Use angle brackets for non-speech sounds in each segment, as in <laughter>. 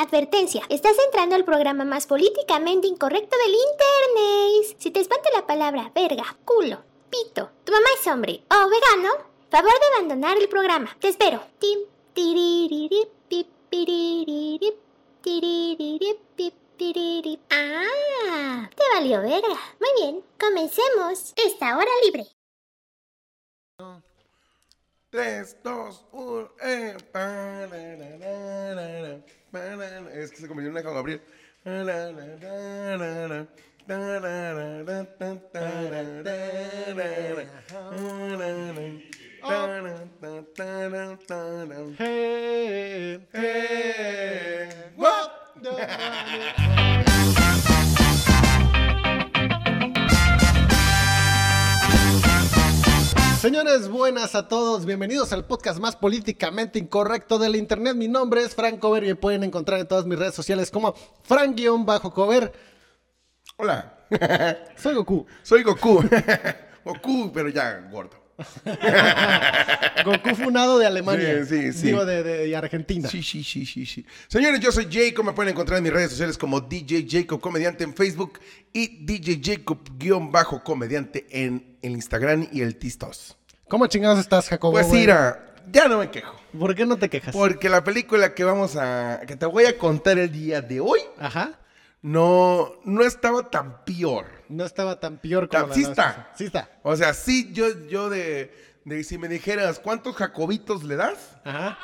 Advertencia, estás entrando al programa más políticamente incorrecto del internet. Si te espanta la palabra verga, culo, pito, tu mamá es hombre o vegano, favor de abandonar el programa. Te espero. Ah, te valió verga. Muy bien, comencemos esta hora libre. 3, 2, 1, eh. parararara, pararara. Es que se convirtió en una Juan Gabriel. Taran, taran. Hey, <laughs> Señores, buenas a todos. Bienvenidos al podcast más políticamente incorrecto del internet. Mi nombre es Frank Cover y me pueden encontrar en todas mis redes sociales como Frank-Cover. Hola, Soy Goku. soy Goku. <laughs> Goku, pero ya gordo. <laughs> Goku funado de Alemania. Sí, sí, sí. Digo, de, de- de Argentina. Sí, sí, sí, sí, sí. Señores, yo soy Jacob, me pueden encontrar en mis redes sociales como DJ Jacob Comediante en Facebook y DJ Jacob-comediante en el Instagram y el Tistos. ¿Cómo chingados estás, Jacobo? Pues mira, ya no me quejo. ¿Por qué no te quejas? Porque la película que vamos a. que te voy a contar el día de hoy Ajá. No, no estaba tan peor. No estaba tan peor como Ta- la sí está. pasada. Sí está. O sea, sí, yo, yo de, de si me dijeras cuántos jacobitos le das, Ajá.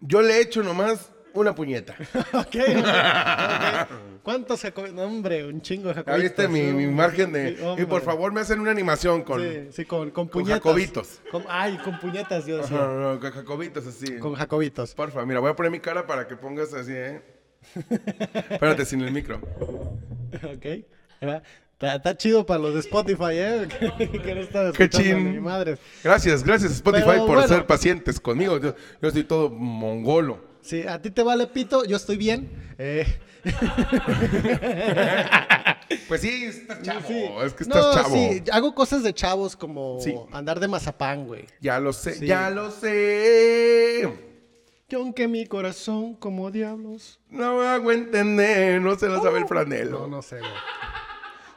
yo le echo nomás una puñeta. <laughs> ok. ok. ¿Cuántos Jacobos? No, hombre, un chingo de Jacobitos. Ahí está mi, Sí, mi margen de. sí, y por favor me hacen una animación con. Sí, sí, con, con con puñetas. jacobitos. Con- ay, con puñetas, yo decía. Ajá, no, con jacobitos así. Con jacobitos. Porfa, mira, voy a poner mi cara para que pongas así, ¿eh? <laughs> Espérate, sin el micro. ok. Está, chido para los de Spotify, ¿eh? <laughs> que, que no están Qué chin. mi madre. Gracias, gracias Spotify Pero por bueno. ser pacientes conmigo. Yo, yo estoy todo mongolo. Sí, a ti te vale pito, yo estoy bien. Eh, <laughs> Pues sí, estás chavo. sí. Es que estás no, chavo. sí, hago cosas de chavos como Sí. andar de mazapán, güey. Ya lo sé, ya lo sé. Que aunque mi corazón como diablos. No hago entender, no se lo sabe el franelo. No, no sé, güey.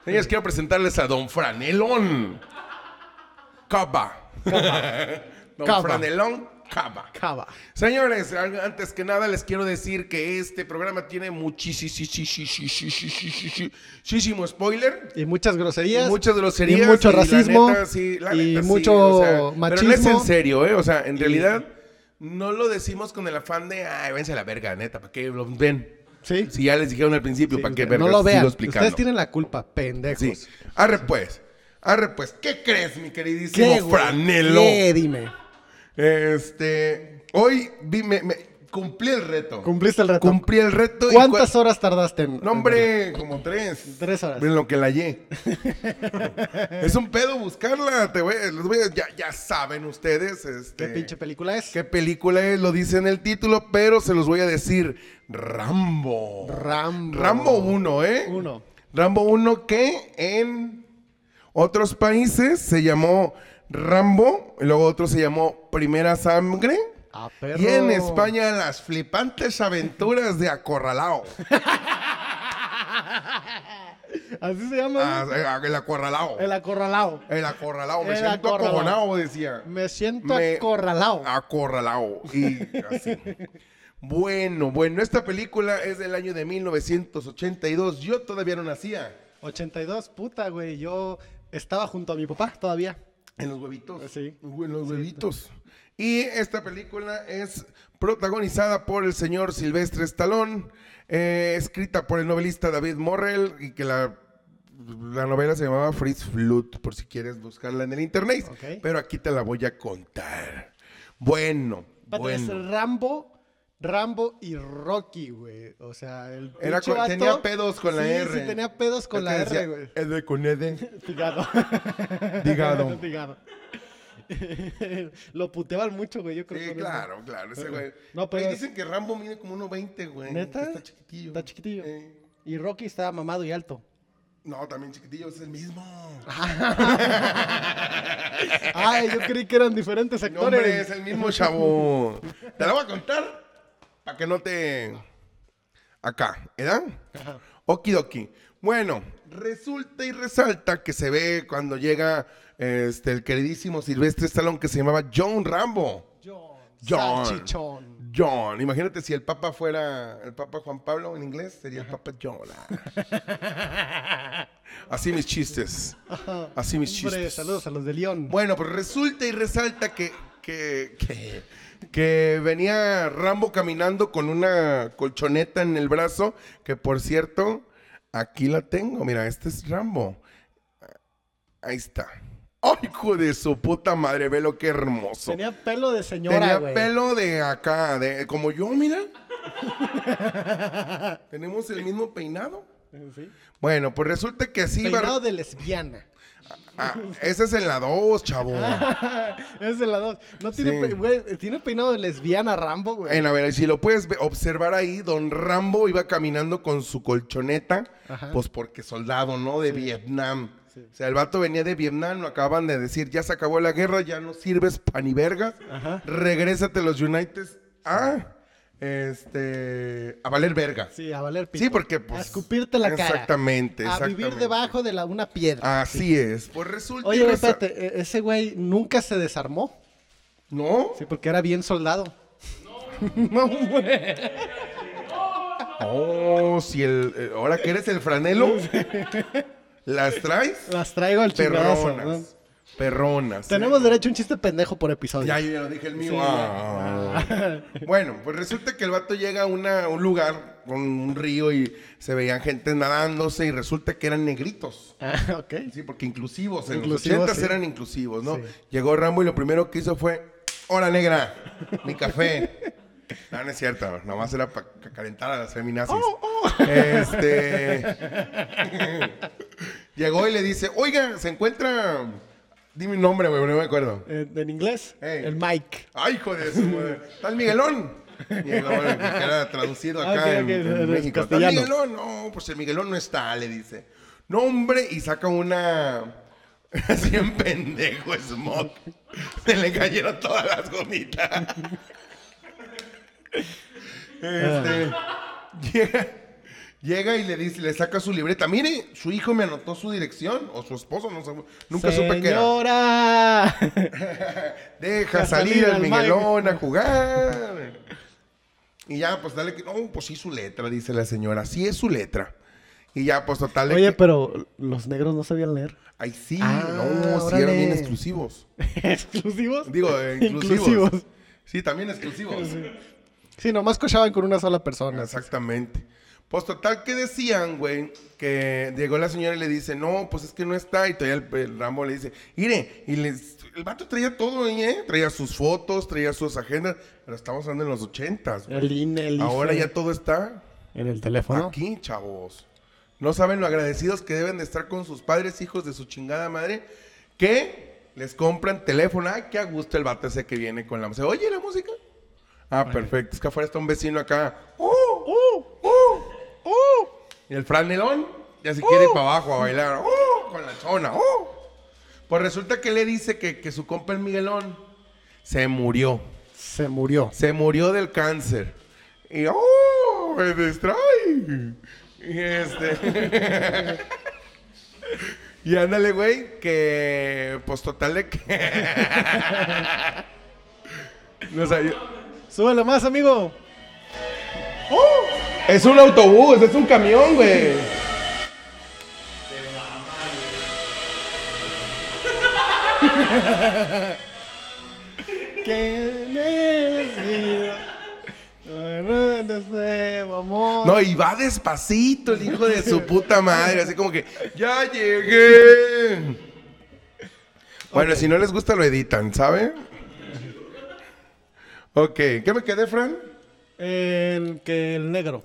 Señores, quiero presentarles a Don Franelón. Cava. <laughs> Don Cava. Franelón Cava. Cava. Señores, antes que nada les quiero decir que este programa tiene muchísimo spoiler. Y muchas groserías. Muchas groserías. Y mucho y la racismo. neta, sí, la y neta, sí, mucho o sea, Pero no es machismo. en serio, ¿eh? O sea, en realidad no lo decimos con el afán de, ay, váyanse a la verga, neta, ¿para qué lo ven? Sí. Si ya les dijeron al principio, Sí, ¿para qué no verga? lo vean. Ustedes tienen la culpa, pendejos. Sí. Arre pues. Arre pues. ¿Qué crees, mi queridísimo ¿Qué? Franelo? ¿Qué? Dime. Este. Hoy vi, me, me- cumplí el reto. Cumpliste el reto. Cumplí el reto. ¿Cuántas cua- horas tardaste en.? No, hombre, como tres. Tres horas. En lo que la hallé. <laughs> es un pedo buscarla. Te voy, les voy a- ya, ya saben ustedes. Este, ¿Qué pinche película es? ¿Qué película es? Lo dice en el título, pero se los voy a decir. Rambo. Rambo. Rambo 1, ¿eh? Uno. Rambo 1 que en otros países se llamó Rambo, y luego otro se llamó Primera Sangre. Ah, perro. Y en España las flipantes aventuras de Acorralao. <laughs> Así se llama. Ah, eh, el Acorralao. El acorralado. El Acorralao. Me El siento acorralao. acojonado, decía. Me siento Me-. Acorralao. Y así. Bueno, bueno, esta película es del año de 1982. Yo todavía no nacía. 82, puta, güey. Yo estaba junto a mi papá todavía. En los huevitos. Sí. En los huevitos. Y esta película es protagonizada por el señor Silvestre Stallone, eh, escrita por el novelista David Morrell, y que la, la novela se llamaba Fritz Flut, por si quieres buscarla en el internet. Pero aquí te la voy a contar. Bueno, bueno. Rambo, Rambo y Rocky, güey. O sea, el Era pinche con- vato- tenía pedos con la Sí, R. Sí, tenía pedos con la R, güey. Ede con. Digado. <laughs> Digado. Digado. <laughs> <laughs> Lo puteaban mucho, güey. Yo creo Sí, eso. claro, claro, ese güey. No, pero- Oye, dicen que Rambo mide como 1.20, güey. ¿Neta? Está chiquitillo. Está chiquitillo. Eh. Y Rocky estaba mamado y alto. No, también chiquitillo, es el mismo. <laughs> Ay, yo creí que eran diferentes No, actores. hombre, es el mismo chavo. Te la voy a contar para que no te. Acá, ¿verdad? Okidoki. Bueno, resulta y resalta que se ve cuando llega este, el queridísimo Silvestre Stallone que se llamaba John Rambo. John. John. Salchichón. John. Imagínate si el Papa fuera el Papa Juan Pablo en inglés, sería el Papa John. <laughs> Así mis chistes. Así mis Hombre, chistes. saludos a los de León. Bueno, pues resulta y resalta que, que, que, que venía Rambo caminando con una colchoneta en el brazo, que por cierto, aquí la tengo. Mira, este es Rambo. Ahí está. ¡Ay, hijo de su puta madre! Ve lo que hermoso. Tenía pelo de señora, Tenía güey. pelo de acá, de como yo, mira. <laughs> Tenemos el mismo peinado. Sí. Bueno, pues resulta que iba- Peinado de lesbiana. Ah, ese es en la 2, chavo. <laughs> es de la dos. No tiene, Sí. pe- güey, tiene peinado de lesbiana Rambo, güey. En, a ver, si lo puedes observar ahí, don Rambo iba caminando con su colchoneta, Ajá. pues porque soldado, ¿no? De Vietnam. O sea, el vato venía de Vietnam, lo acaban de decir, ya se acabó la guerra, ya no sirves pa' ni vergas, Ajá. regrésate a los United a, este, a valer verga. Sí, a valer pito. Sí, porque pues... A escupirte la cara. Exactamente, A exactamente. vivir debajo de la, una piedra. Así es. Pues resulta... Oye, espérate, e- ese güey nunca se desarmó. ¿No? Sí, porque era bien soldado. No, güey. <laughs> Oh, si el... eh, Ahora que eres el franelo, ¿las traes? Las traigo al chingadazo. ¿no? Perronas. Perronas. Tenemos derecho a un chiste pendejo por episodio. Ya, yo ya lo dije el mío. Ah. <laughs> Bueno, pues resulta que el vato llega a una- un lugar con un río y se veían gente nadándose y resulta que eran negritos. Ah, ok. Sí, porque inclusivos. En Inclusivos, los 80 sí. eran inclusivos, ¿no? Llegó Rambo y lo primero que hizo fue: ¡Hora negra! Mi café. <laughs> No, no es cierto. Nomás era para calentar a las feminazis. Oh, Este. <laughs> Llegó y le dice: Oiga, se encuentra. Dime un nombre, güey, no me acuerdo. Eh, ¿En inglés? El Mike. ¡Ay, hijo de su madre! ¡Tal Miguelón! Miguelón, que era traducido acá Ok, en, ok, en en México. ¿Tal. Miguelón? No, pues el Miguelón no está, le dice. No, hombre, y saca una... <laughs> Así en pendejo, Smoke. Se le cayeron todas las gomitas. Este... Llega... Llega y le dice, le saca su libreta. Mire, su hijo me anotó su dirección, o su esposo, no sé, nunca supe qué era. Señora. <laughs> Deja salir al Miguelón a jugar. Y ya, pues dale que. No, pues sí, su letra, dice la señora. Sí es su letra. Y ya, pues total. Oye, que- pero los negros no sabían leer. Ay, sí, Ah, no, sí órale. eran bien exclusivos. <laughs> ¿Exclusivos? Digo, eh, inclusivos. Inclusivos. Sí, también exclusivos. Sí, nomás cochaban con una sola persona. Exactamente. Pues total que decían, güey, que llegó la señora y le dice, no, pues es que no está. Y todavía el, el Rambo le dice, mire, y les, el vato traía todo, ¿eh? Traía sus fotos, traía sus agendas, pero estamos hablando en los ochentas. güey. El INE, el Ahora IFE. ya todo está En el teléfono. aquí, chavos. No saben lo agradecidos que deben de estar con sus padres, hijos de su chingada madre, que les compran teléfono. Ay, qué a gusto el vato ese que viene con la música. Oye, ¿la música? Ah, perfecto. Es que afuera está un vecino acá. ¡Oh! ¡Oh! ¡Oh! ¡Oh! Y el franelón ya se quiere ir para abajo a bailar. ¡Oh! Con la chona. ¡Oh! Pues resulta que le dice que, que su compa el Miguelón se murió. Se murió. Se murió del cáncer. Y ¡oh! Me distrae. Y este. <laughs> y ándale, güey, que. Pues total de que. <laughs> no sabía. Súbele más, amigo. Es un autobús, es un camión, güey. <laughs> No, y va despacito el hijo de su <laughs> puta madre, así como que, ya llegué. <laughs> Bueno, si no les gusta lo editan, ¿sabe? Ok, ¿qué me quedé, Fran? El que el negro.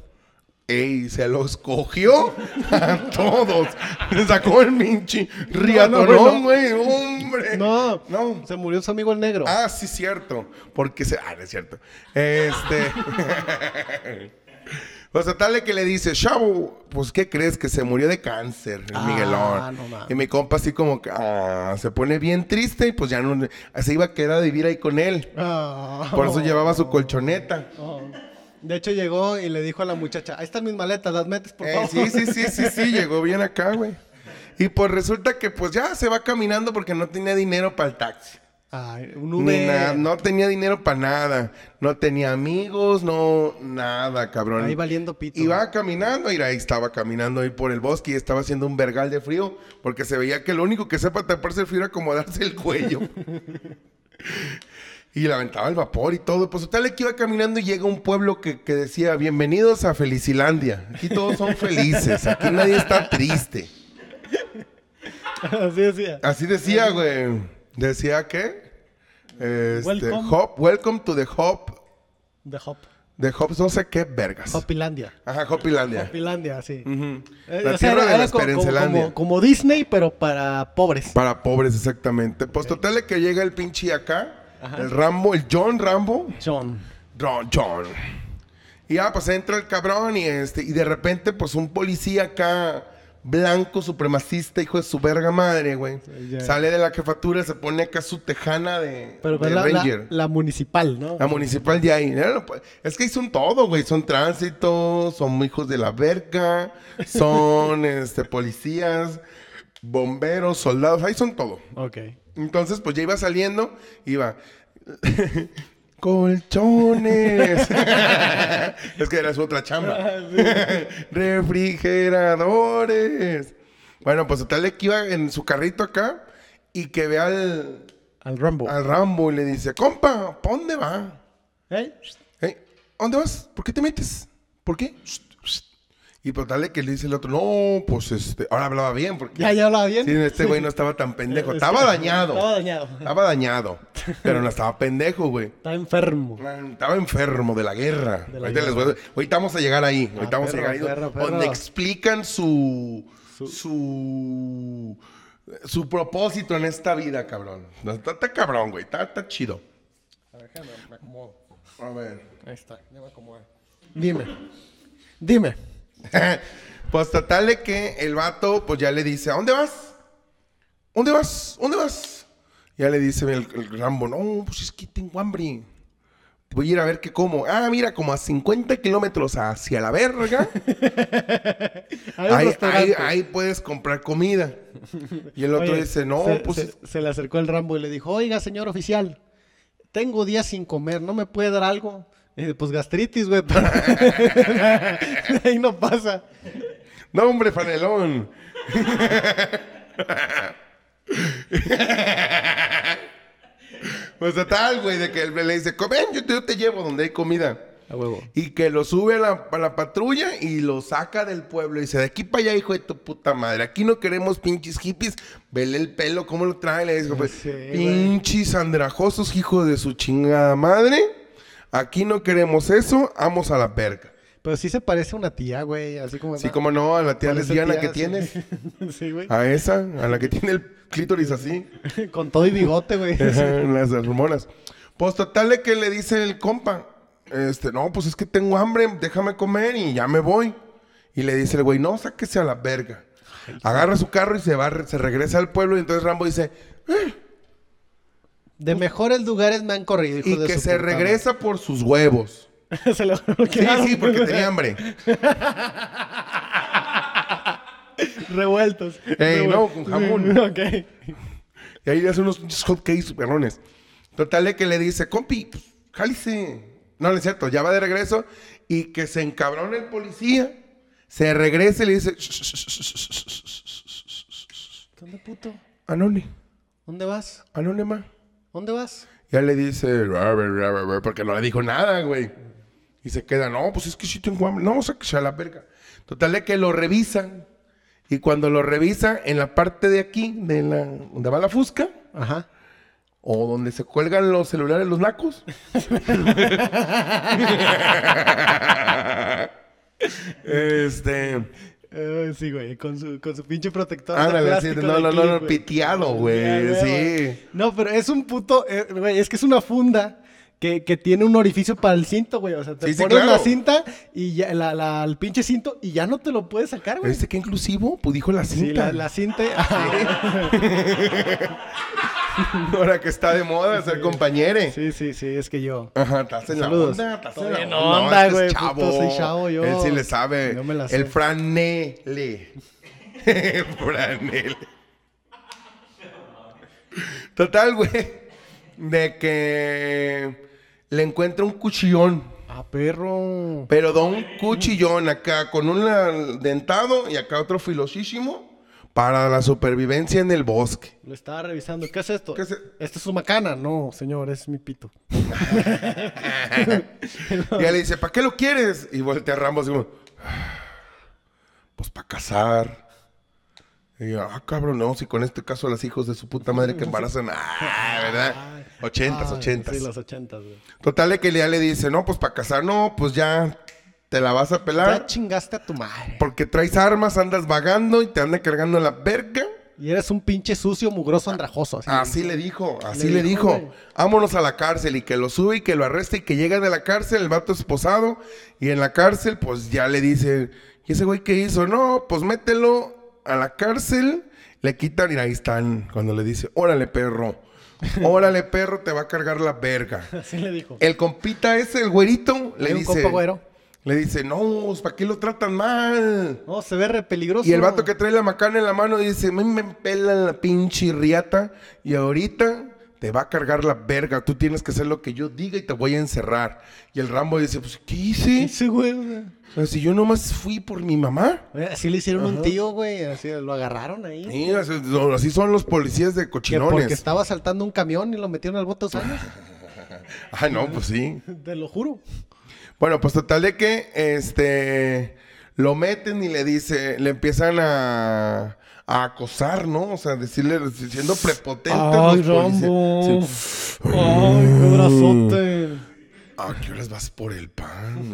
Ey, se los cogió <laughs> a todos. Le sacó el minchi riatonón, güey, hombre. No, No. Se murió su amigo el negro. Ah, sí, cierto. Porque se. Ah, no es cierto. Este. <laughs> Pues total de que le dice, chavo, pues ¿qué crees? Que se murió de cáncer, el Ah, Miguelón. no y mi compa así como que ah, se pone bien triste y pues ya no, se iba a quedar a vivir ahí con él. Ah. Por eso llevaba su colchoneta. Oh. De hecho, llegó y le dijo a la muchacha, ahí están mis maletas, las metes, por Eh, favor. sí, sí, sí, sí, sí, llegó bien acá, güey. Y pues resulta que pues ya se va caminando porque no tenía dinero para el taxi. Ay, un Ni Uber. nada, no tenía dinero para nada. No tenía amigos, no, nada, cabrón. Ahí valiendo pito. Iba caminando, y ahí estaba caminando ahí por el bosque y estaba haciendo un vergal de frío porque se veía que lo único que sepa taparse el frío era acomodarse el cuello. <laughs> y le aventaba el vapor y todo. Pues tal que iba caminando y llega un pueblo que, que decía, bienvenidos a Felicilandia. Aquí todos son felices, aquí nadie está triste. <laughs> Así decía. Así decía, güey. Decía que... Este, Welcome. hop, welcome to the hop. De Hop. The hops, no sé qué vergas. Hopilandia. Ajá, Hopilandia. Hopilandia, sí. Eh, La o sea, tierra era- de la co- como, como- como Disney, pero para pobres. Para pobres, exactamente. Pues total de que llega el pinche acá, el Rambo, el John Rambo. John. John, John. Y ya, pues entra el cabrón y este, y de repente, pues un policía acá, blanco, supremacista, hijo de su verga madre, güey. Sale de la jefatura, se pone acá su tejana de, Pero de la, Ranger. la municipal, ¿no? La municipal de ahí. Es que ahí son todo, güey. Son tránsito, son hijos de la verga, son <laughs> este, policías, bomberos, soldados. Ahí son todo. Ok. Entonces, pues ya iba saliendo, iba. <laughs> Colchones. <laughs> es que era su otra chamba. <laughs> Refrigeradores. Bueno, pues tal de que iba en su carrito acá y que ve al, Al Rambo. al Rambo y le dice, compa, ¿pa' dónde va? ¿Eh? "Ey, ¿A dónde vas? ¿Por qué te metes? ¿Por qué? Y pues dale que le dice el otro, no, pues este, ahora hablaba bien, porque Ya, ya hablaba bien. sí, este güey no <laughs> estaba tan pendejo, Es estaba que- dañado, Estaba dañado. estaba dañado, pero no estaba pendejo, güey. Está enfermo. Estaba enfermo de la guerra. De la ahorita, les voy a- ahorita vamos a llegar ahí. Ah, ahorita vamos perro, a llegar ahí. perro, perro. Donde explican su, Su- su. su. propósito en esta vida, cabrón. No, Está, está cabrón, güey. Está, está chido. A ver, déjame, me acomodo. A ver. Ahí está, ya me acomodé. Dime. Dime. <laughs> pues total de que el vato, pues ya le dice, ¿a dónde vas? ¿Dónde vas? ¿Dónde vas? Ya le dice el, el Rambo, no, pues es que tengo hambre. Voy a ir a ver qué como. Ah, mira, como a 50 kilómetros hacia la verga. <laughs> Ahí, restaurante. ahí- ahí puedes comprar comida. Y el otro Oye, dice, no, se, pues... se- se le acercó el Rambo y le dijo, oiga, señor oficial, tengo días sin comer, ¿no me puede dar algo? Pues gastritis, güey. pero- <laughs> ahí no pasa. No, hombre, fanelón. <laughs> pues total, güey, de que él le dice, ven, yo te, yo te llevo donde hay comida. A huevo. Y que lo sube a la, a la patrulla y lo saca del pueblo. Y dice, de aquí para allá, hijo de tu puta madre. Aquí no queremos pinches hippies. Vele el pelo, cómo lo trae. Le dice, <laughs> pues, Sí, pinches andrajosos, hijo de su chingada madre. Aquí no queremos eso. Vamos a la verga. Pero sí se parece a una tía, güey, así como... Sí, como no, a la tía lesbiana tía, que sí. tienes. <laughs> sí, güey. A esa, a la que tiene el clítoris así. <laughs> Con todo y bigote, güey. <laughs> Las hormonas. Pues total de que le dice el compa, este, no, pues es que tengo hambre, déjame comer y ya me voy. Y le dice el güey, no, sáquese a la verga. Agarra su carro y se va, se regresa al pueblo y entonces Rambo dice, De mejores lugares me han corrido, hijo y de que su se puta regresa por sus huevos. se lo Sí, sí, porque tenía hambre. Revueltos. Ey, no, con jamón. ok. Y ahí hace unos hot cakes perrones. Total de que le dice, compi, pues, jálice. No, no es cierto, ya va de regreso. Y que se encabrona el policía. Se regresa y le dice, ¿Dónde puto? Anone, ¿Dónde vas? anónima. ¿Dónde vas? Ya le dice, porque no le dijo nada, güey. Y se queda, no, pues es que sí tengo hambre. No, sáquese a la verga. Total de que lo revisan. Y cuando lo revisa, en la parte de aquí, de la, donde va la fusca, Ajá. O donde se cuelgan los celulares los nacos. <laughs> <laughs> este. Eh, sí, güey, con su, con su pinche protector. sí, no, no, no, clip, no, piteado, güey. Sí. No, pero es un puto, eh, güey, es que es una funda que, que tiene un orificio para el cinto, güey. O sea, te Sí, sí, pones la cinta y ya, la, la- el pinche cinto y ya no te lo puedes sacar, güey. ¿Viste qué inclusivo? Pues dijo la Sí, cinta. la, la cinta. <laughs> <laughs> <laughs> Ahora que está de moda ser compañere. Sí, sí, sí, es que yo. Ajá, estás en la onda, estás en la onda. onda, es que güey, es puto, chavo. soy chavo yo. Él sí le sabe. Yo me la sé. El franele. El <laughs> franele. Total, güey. De que le encuentra un cuchillón. Ah, perro. Pero da un cuchillón acá con un dentado y acá otro filosísimo para la supervivencia en el bosque. Lo estaba revisando. ¿Qué es esto? ¿Qué es e- ¿Esto es su macana? No, señor, es mi pito. <laughs> Y él le dice, ¿para qué lo quieres? Y voltea a Ramos y como, "Ah, pues para casar. Y yo, ah, cabrón, no, si con este caso a los hijos de su puta madre que embarazan, ah, ¿verdad? Ochentas, ochentas. Sí, los ochentas, güey. Total de que ya le dice, no, pues para casar, no, pues ya te la vas a Ya pelar. chingaste a tu madre. Porque traes armas, andas vagando y te anda cargando la verga. Y eres un pinche sucio, mugroso, andrajoso. Así, Así le dijo, así Le le, dijo, dijo. Vámonos a la cárcel y que lo sube y que lo arreste y que llega de la cárcel el vato esposado. Y en la cárcel, pues ya le dice, ¿y ese güey qué hizo? No, pues mételo a la cárcel. Le quitan y ahí están. Cuando le dice, órale perro, <laughs> órale perro, te va a cargar la verga. <laughs> Así le dijo. El compita ese, el güerito, le Hay un dice, compa güero. Le dice, no, ¿para qué lo tratan mal? No, se ve re peligroso. Y el vato que trae la macana en la mano dice, me, me pela la pinche riata y ahorita te va a cargar la verga. Tú tienes que hacer lo que yo diga y te voy a encerrar. Y el Rambo dice, pues, ¿qué hice? Güey. o sea. O sea, si yo nomás fui por mi mamá. Oye, Así le hicieron un tío, güey. Así lo agarraron ahí. Sí, así, así son los policías de Que cochinones. porque estaba saltando un camión y lo metieron al bote años. <laughs> Ay, no, pues sí. <laughs> Te lo juro. Bueno, pues total de que este lo meten y le dice, le empiezan a, a acosar, ¿no? O sea, decirle, siendo prepotentes Ay, los. Rambo. Sí. Ay, qué brazote. ¿A qué horas vas por el pan?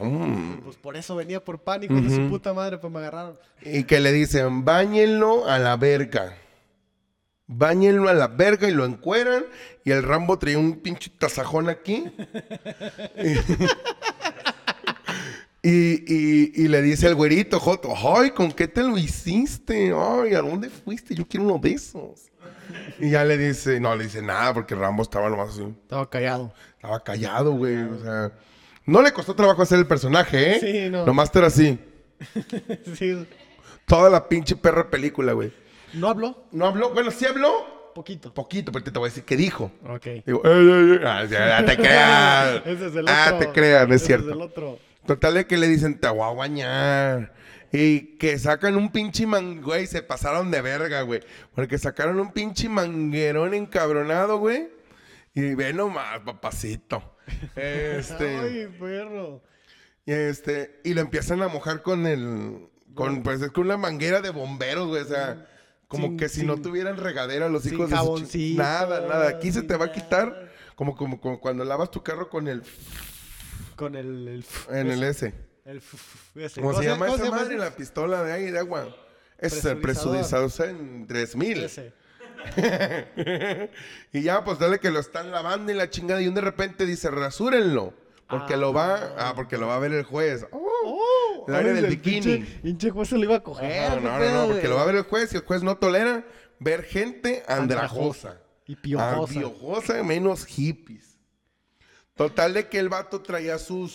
Mm. <laughs> Pues por eso venía por pánico de su puta madre, pues me agarraron. Y que le dicen, báñenlo a la verga. Báñenlo a la verga y lo encueran. Y el Rambo traía un pinche tasajón aquí. <laughs> y, y- y le dice el güerito, Joto, ay, ¿con qué te lo hiciste? Ay, ¿a dónde fuiste? Yo quiero uno de esos. Y ya le dice, no, le dice nada porque Rambo estaba nomás así. Estaba callado. Estaba callado, güey. O sea, no le costó trabajo hacer el personaje, ¿eh? Sí, no. Nomás era así. <laughs> Sí. Toda la pinche perra película, güey. ¿No habló? No habló, bueno, sí habló. Poquito. Poquito, pero te voy a decir qué dijo. Ok. Digo, "Ey, ey, ey". Ah, ya, te <laughs> creas. Ese es el otro. Ah, te creas, no es Ese cierto. Es el otro. Total de que le dicen, te voy a bañar. Y que sacan un pinche man, güey, se pasaron de verga, güey. Porque sacaron un pinche manguerón encabronado, güey. Y ve nomás, papacito. <laughs> Este. Ay, perro. Y este, y lo empiezan a mojar con el, con, pues es con una manguera de bomberos, güey, o sea, como Sin- que si sin- no tuvieran regadera los hijos de su Nada, nada, aquí se te va a quitar, como, como, como cuando lavas tu carro con el, Con el... el en el S. el ese. ¿Cómo se llama esa madre? La pistola de aire de agua. Ese es el Presurizador. en 3000. Ese. <laughs> y ya, pues dale que lo están lavando y la chingada. Y de repente dice, rasúrenlo. Porque lo va, ah, porque lo va a ver el juez. Oh, el área del el bikini. Pinche, juez se lo iba a coger. No, no, no, porque lo va a ver el juez y el juez no tolera ver gente andrajosa. Y piojosa. Piojosa, menos hippies. Total de que el vato traía sus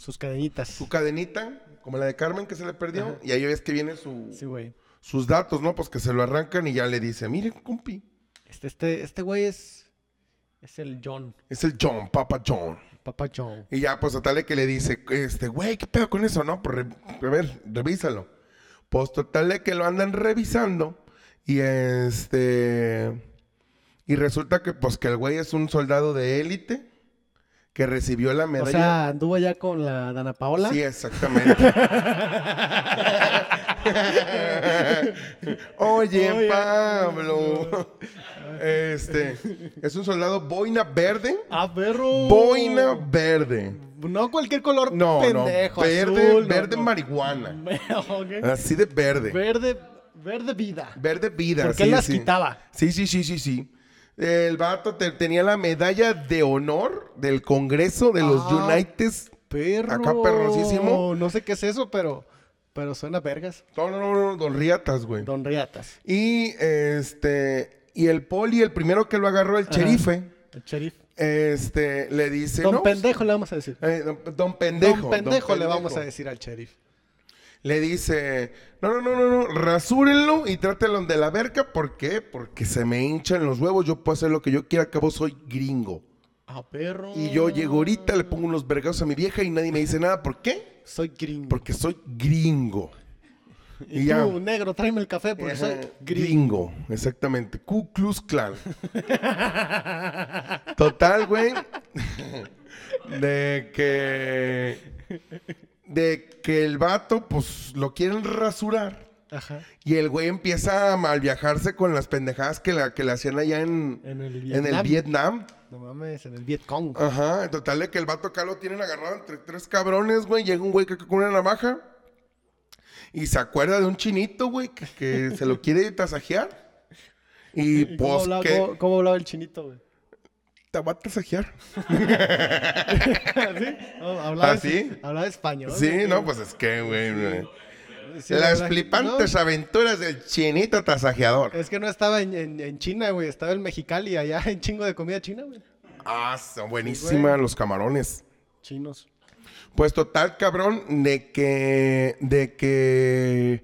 Sus cadenitas. su cadenita, como la de Carmen que se le perdió, y ahí ves que viene su, Sí, güey. sus datos, ¿no? Pues que se lo arrancan y ya le dice, mire, compi, Este, este, este güey es... Es el John. es el John, Papa John. John. Y ya, pues total de que le dice, este, güey, ¿qué pedo con eso? No, pues a ver, revísalo. Pues total de que lo andan revisando y este... Y resulta que, pues, que el güey es un soldado de élite que recibió la medalla. O sea, anduvo ya con la Dana Paola. Sí, exactamente. <laughs> Oye, Oye, Pablo. Este, es un soldado boina verde. Ah, perro. Boina verde. No cualquier color No, pendejo. no. Verde, azul, verde no. marihuana. <laughs> Así de verde. Verde, verde vida. Verde vida. Porque sí, él las sí. quitaba. Sí, sí, sí, sí, sí. El vato te- tenía la medalla de honor del Congreso de los Ah. United. Perro. Acá perrosísimo. No sé qué es eso, pero, pero suena vergas. No, no, no, no, don Riatas, güey. Don Riatas. Y este Y el poli, el primero que lo agarró, el Ajá. sherife, El sheriff. este, le dice... Don "No, pendejo le vamos a decir. eh, don, don pendejo. Don pendejo don le vamos pendejo". a decir al sheriff. Le dice, no, no, no, no, no, rasúrenlo y trátenlo de la verga. ¿Por qué? Porque se me hinchan los huevos, yo puedo hacer lo que yo quiera, acabo soy gringo. Ah, perro. Y yo llego ahorita, le pongo unos vergazos a mi vieja y nadie me dice nada. ¿Por qué? Soy gringo. Porque soy gringo. <laughs> Y, Y ya. tú, negro, tráeme el café porque soy Ajá, gringo. gringo, exactamente. Ku Klux Klan. <laughs> Total, güey. <laughs> De que. De que el vato, pues, lo quieren rasurar. Ajá. Y el güey empieza a mal viajarse con las pendejadas que, la, que le hacían allá en, En el en el Vietnam. Vietnam. No mames, en el Vietcong. Ajá, en total de que el vato acá lo tienen agarrado entre tres cabrones, güey. Llega un güey que con una navaja y se acuerda de un chinito, güey, que, que se lo quiere tasajear. Y <laughs> ¿Y ¿Cómo, pues hablaba, que cómo- cómo hablaba el chinito, güey? Te va a tasajear. ¿Así? <laughs> No, hablaba, ¿Ah, sí? hablaba español. Sí, güey. no, pues es que, güey. Sí, la Las verdad- flipantes no, aventuras del chinito tasajeador. es que no estaba en, en- en China, güey. Estaba en Mexicali, allá en chingo de comida china, güey. Ah, son buenísimas los camarones. Chinos. Pues total, cabrón, de que. De que.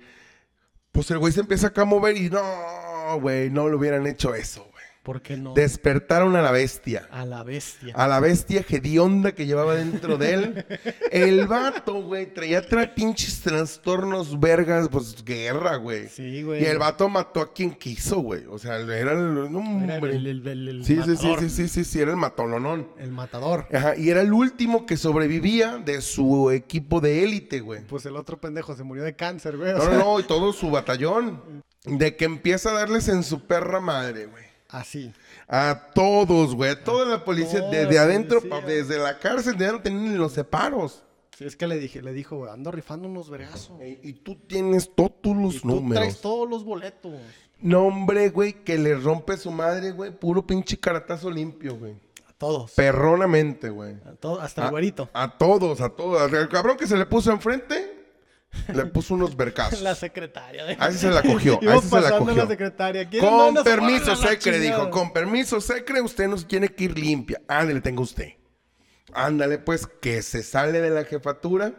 Pues el güey se empieza acá a mover y no, güey, no le hubieran hecho eso. ¿Por qué no? Despertaron a la bestia. A la bestia. A la bestia hedionda que llevaba dentro de él. El vato, güey, traía tres pinches trastornos vergas, pues guerra, güey. Sí, güey. Y el vato mató a quien quiso, güey. O sea, era el. no, Era hombre. el, el- el- el sí, sí, sí, sí, sí, sí, sí, era el matolonón. El matador. Ajá, y era el último que sobrevivía de su equipo de élite, güey. Pues el otro pendejo se murió de cáncer, güey. no, no, y todo su batallón. De que empieza a darles en su perra madre, güey. Así. A todos, güey. A toda la policía, desde adentro, pa- desde la cárcel, ya no tenían ni los separos. Sí, es que le dije, le dijo, güey, ando rifando unos vergazos. Y, y tú tienes todos Y los tú traes todos los boletos. No, hombre, güey, que le rompe su madre, güey. Puro pinche caratazo limpio, güey. A todos. Perronamente, güey. A todo- hasta el güerito. A todos, a todos. Al cabrón que se le puso enfrente, le puso unos vercazos. <laughs> La secretaria. de- A ese se la cogió, a ese se la cogió. secretaria. ¿Quién Con a permiso, Secre, dijo. Con permiso, Secre, usted nos tiene que ir limpia. Ándale, tenga usted. Ándale, pues, que se sale de la jefatura.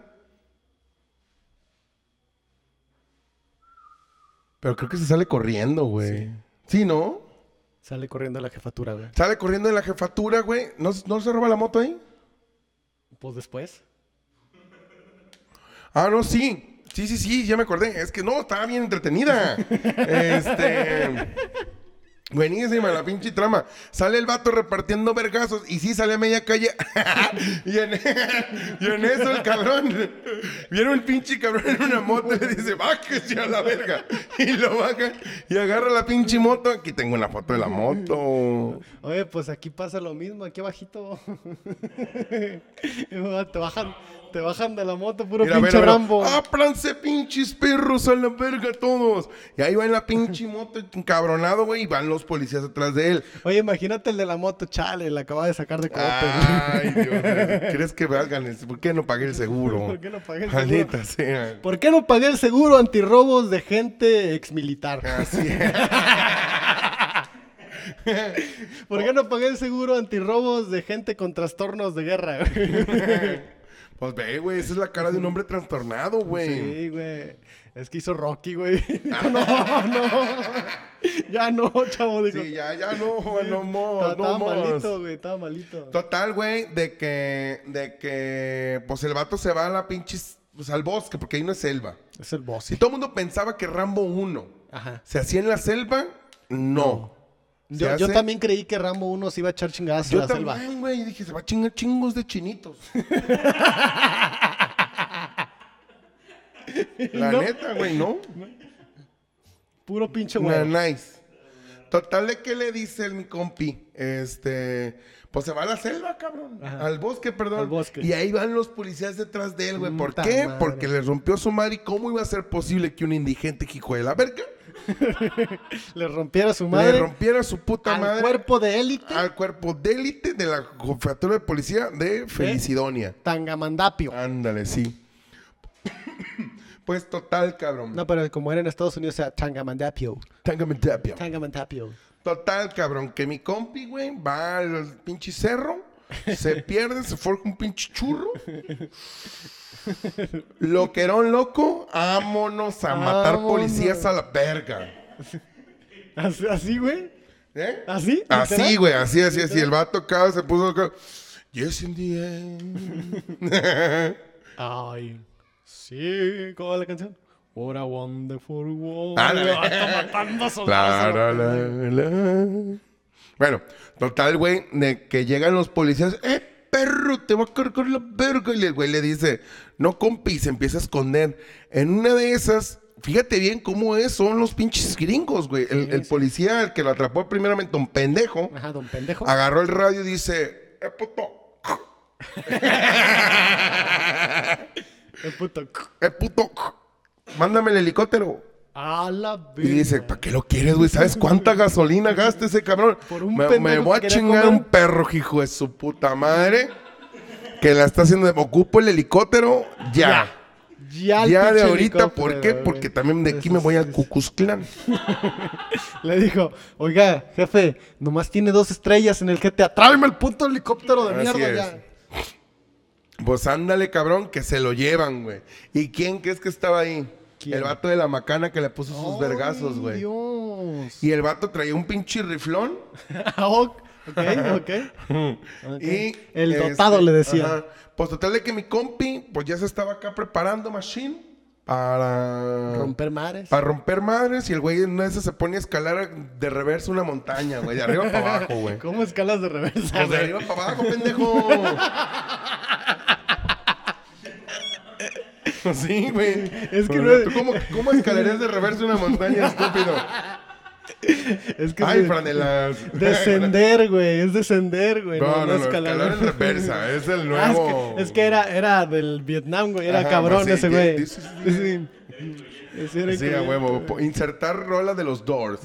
Pero creo que se sale corriendo, güey. Sí. ¿no? Sale corriendo a la jefatura, güey. Sale corriendo de la jefatura, güey. ¿No, ¿No se roba la moto ahí? Pues después. Ah, no, sí. Sí, sí, sí, ya me acordé. Es que no, estaba bien entretenida. este. Buenísima la pinche trama. Sale el vato repartiendo vergazos y sí sale a media calle. <laughs> y, en, eso el cabrón. Vieron el pinche cabrón en una moto y le dice, bájese a la verga. Y lo baja y agarra la pinche moto. Aquí tengo una foto de la moto. Oye, pues aquí pasa lo mismo, aquí abajito. <laughs> te bajan, te bajan de la moto, puro Mira, pinche mira, mira. Rambo. ¡Ápranse, pinches perros, a la verga todos! Y ahí va en la pinche moto encabronado, güey, y van los policías atrás de él. Oye, imagínate el de la moto, chale, la acaba de sacar de cope. Ay, Dios mío. <laughs> ¿Crees que valgan? el- ¿Por qué no pagué el seguro? ¿Por qué no pagué el seguro? Maldita sea. ¿Por qué no pagué el seguro antirrobos de gente exmilitar? Así es. <laughs> ¿Por qué no pagué el seguro antirrobos de gente con trastornos de guerra? <laughs> Pues ve, güey, esa es la cara de un hombre trastornado, güey. Sí, güey. Es que hizo Rocky, güey. <laughs> No, no. <laughs> Ya no, chavo. Sí, ya, ya no, no more, estaba, no malito, güey. Estaba malito. Total, güey, de que, de que, pues el vato se va a la pinche, pues al bosque, porque ahí no es selva. Es el boss. Si todo el mundo pensaba que Rambo 1 Ajá. se hacía en la selva, no. Yo, también creí que Rambo 1 se iba a echar chingadas Yo la selva. también, güey, dije, se va a chingar chingos de chinitos. <laughs> La No. neta, güey, ¿no? Puro pinche güey. nice. Total de que le dice el mi compi, este, pues se va a la selva, cabrón, Ajá. al bosque, perdón. Al bosque. Y ahí van los policías detrás de él, güey. ¿Por qué? madre. Porque le rompió su madre. ¿Y cómo iba a ser posible que un indigente hijo de la verga <laughs> Le rompiera su le madre rompiera su puta al madre cuerpo de élite al cuerpo de élite de la jefatura de policía de Felicidonia? Tangamandapio. Ándale, sí. pues total, cabrón. No, pero como era en Estados Unidos, era Tangamandapio. Tangamandapio. Tangamandapio. Total, cabrón, que mi compi, güey, va al pinche cerro, se <laughs> pierde, se forja un pinche churro. Loquerón loco, vámonos a matar Vámonos. policías a la verga. ¿Así, así, güey? ¿Eh? ¿Así? Así, ¿Literal? güey, así, así, así. El vato acá se puso acá. Yes, in the end. <laughs> Ay, sí, ¿cómo va la canción? What a wonderful world. Ah, la La, la. Bueno, total, güey, de que llegan los policías. ¡Eh, perro! Te va a cargar la verga. Y el güey le dice, no, compi, y se empieza a esconder. En una de esas, fíjate bien cómo es, son los pinches gringos, güey. El, el policía, el que lo atrapó primeramente, un pendejo, Ajá, don pendejo. agarró el radio y dice, ¡eh, puto! <laughs> El puto. <laughs> ¡eh, puto! Mándame el helicóptero. A la Y verga. dice, ¿para qué lo quieres, güey? ¿Sabes cuánta <laughs> gasolina gasta ese cabrón? Por un me, me voy a chingar comer. un perro, hijo de su puta madre. Que la está haciendo. de- Ocupo el helicóptero ya. Ya, Ya, el de ahorita, ¿por qué? Porque también de aquí me voy al Cucuzclán. <laughs> Le dijo, oiga, jefe, nomás tiene dos estrellas en el GTA. Tráeme el puto helicóptero de Así mierda es. ya. Pues ándale, cabrón, que se lo llevan, güey. ¿Y quién crees que estaba ahí? ¿Quién? El vato de la macana que le puso sus vergazos, güey. Dios. Y el vato traía un pinche riflón. <laughs> Ah, ok, <laughs> ok. Y el este, dotado le decía. ajá. Pues total de que mi compi, pues ya se estaba acá preparando machine para Romper mares. para romper madres y el güey en esas se pone a escalar de reversa una montaña, güey, de arriba para abajo, güey. <laughs> ¿Cómo escalas de reversa? Pues de arriba para abajo, pendejo. <laughs> Sí, güey. Es que no- ¿Tú cómo, cómo escalarías de reversa una montaña, <laughs> estúpido? Es que Ay, franelas. <laughs> descender, güey. Es descender, güey. No, no, no, escalar. escalar en reversa. Es el Ah, es, nuevo. que, es que era, era del Vietnam, güey. Era Ajá, cabrón sí, ese güey. sí, a huevo. Insertar rola de los Doors.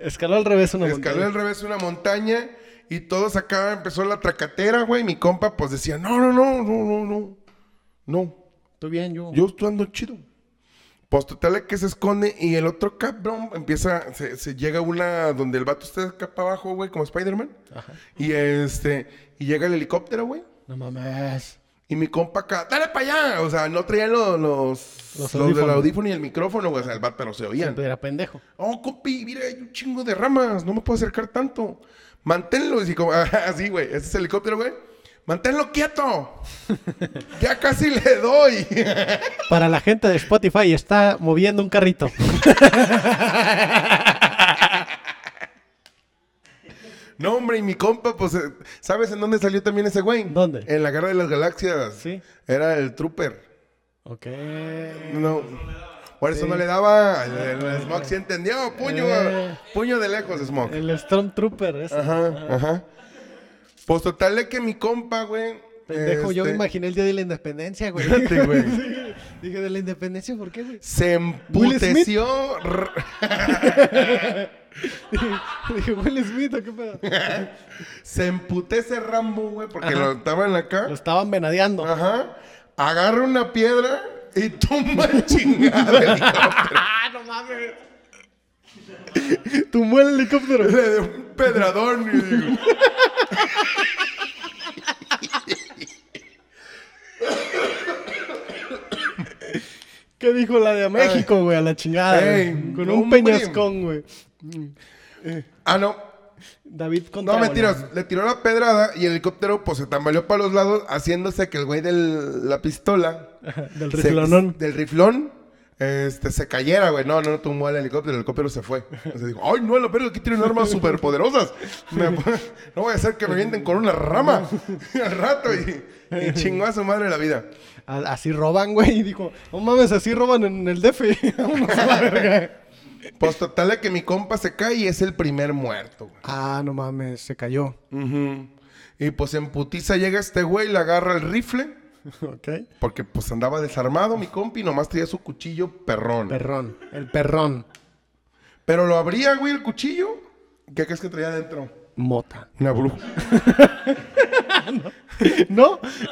Escaló al revés una Escaló montaña. al revés una montaña y todos acá empezó la tracatera, güey. Mi compa pues decía, no, no, no, no, no, no. No, Tú bien, yo. yo estoy ando chido. Pues total que se esconde y el otro cabrón empieza, se, se llega una donde el vato está acá para abajo, güey, como Spider-Man. Y este, y llega el helicóptero, güey. No mames. Y mi compa acá, dale para allá. O sea, no traían los, los, Los los del audífonos. audífono y el micrófono, güey. O sea, el vato no se oían. Siempre era pendejo. Oh, compi, mira, hay un chingo de ramas, no me puedo acercar tanto. Manténlo, así como, <laughs> así, güey, ese es el helicóptero, güey. Manténlo quieto. <laughs> ya casi le doy. <laughs> Para la gente de Spotify está moviendo un carrito. no, hombre, y mi compa, pues, eh, ¿sabes en dónde salió también ese güey? ¿Dónde? En la Guerra de las Galaxias. Sí. Era el trooper. Ok. No. Por eso no le daba. El, el Smog sí entendió. Puño, Eh. puño de lejos, Smog. El Stormtrooper ese. Ajá, ajá. Pues total de que mi compa, güey. Pendejo, yo me este, imaginer el día de la independencia, güey. Fíjate, güey. <laughs> Sí. Dije, ¿de la independencia por qué, güey? Se emputeció. <laughs> Dije, Will Smith, ¿o qué pedo? <laughs> Se emputece Rambo, güey, porque lo estaban acá. Lo estaban venadeando. Ajá. Agarra una piedra y tumba el chingado helicóptero. <laughs> ¡Ah, no mames! Tumbó el helicóptero. Le dio un pedradón y digo. ¿Qué dijo la de a México, güey? A la chingada. Ey, güey. Con un hombre. peñascón, güey. Ah, no. David contra No, mentiras. Le tiró la pedrada y el helicóptero pues se tambaleó para los lados, haciéndose que el güey de la pistola. <laughs> Del se- riflonón. del riflón. Este, se cayera, güey. No, no, no tumbó el helicóptero, el helicóptero se fue. <laughs> Entonces dijo, ay, no, la perro aquí tienen armas superpoderosas. <laughs> Me- no voy a hacer que me vienten con una rama al rato y, y chingó a su madre la vida. Así roban, güey. Y dijo, no mames, así roban en el DF. Vámonos a la verga. Pues total de que mi compa se cae y es el primer muerto, güey. Ah, no mames, se cayó. Ujú. Y pues en putiza llega este güey, le agarra el rifle. <laughs> ok. Porque pues andaba desarmado mi compi, nomás traía su cuchillo perrón. Perrón. El perrón. Pero lo abría, güey, el cuchillo. ¿Qué crees que traía adentro? Mota. Una brújula. <laughs> <laughs> ¿No? <laughs>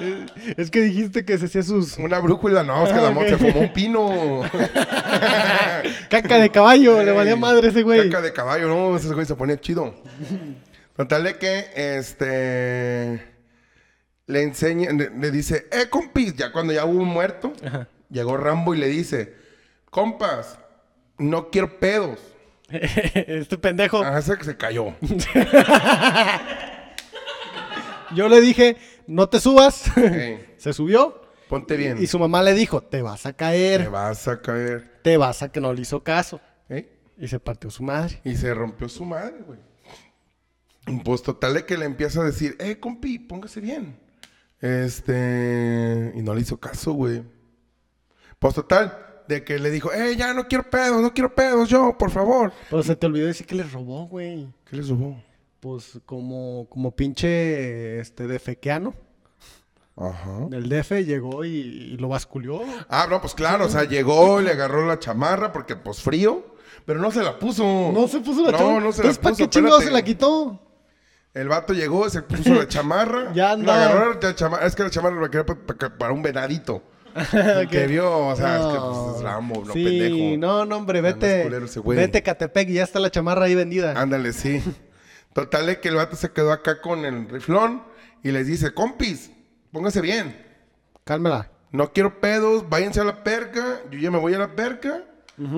Eh, Es que dijiste que se hacía sus Una brújula, no, es que Ah, la mota se fumó un pino. <laughs> caca de caballo, le valía madre ese güey. Caca de caballo, no, ese güey se ponía chido. Total de que, este, le enseña, le, le dice, eh, compis, ya cuando ya hubo un muerto, Ajá. llegó Rambo y le dice, compas, no quiero pedos. <laughs> este pendejo. Ah, ese que se cayó. Yo le dije, no te subas. <laughs> Se subió. ponte bien. Y su mamá le dijo, te vas a Te caer. vas a caer. Te vas a que no le hizo caso. Ey, Y se partió su madre. Y se rompió su madre, güey. Pues total de que le empieza a decir, eh, compi, póngase bien. Este. Y no le hizo caso, güey. Pues total, de que le dijo, eh, ya no quiero pedos, no quiero pedos, yo, por favor. Pero se te olvidó decir que le robó, güey. ¿Qué le robó? Pues como, como pinche este defequeano. Ajá. Del DF llegó y, y lo basculió. Ah, no, pues claro, o sea, llegó, le agarró la chamarra porque, pues, frío, pero no se la puso. No se puso la No, chamarra. no se la Entonces, ¿para puso, qué chingado se la quitó? El vato llegó, se puso la chamarra. <laughs> Ya La anda. agarró la chamarra. Es que la chamarra la quería pa- pa- para un venadito. <laughs> Que vio, o sea, es que pues, es Rambo, no sí, pendejo. no, no, hombre, no vete. vete Catepec y ya está la chamarra ahí vendida. Ándale, sí. Total de que el vato se quedó acá con el riflón y les dice, compis, póngase bien. Cálmala. No quiero pedos, váyanse a la perca. Yo ya me voy a la perca.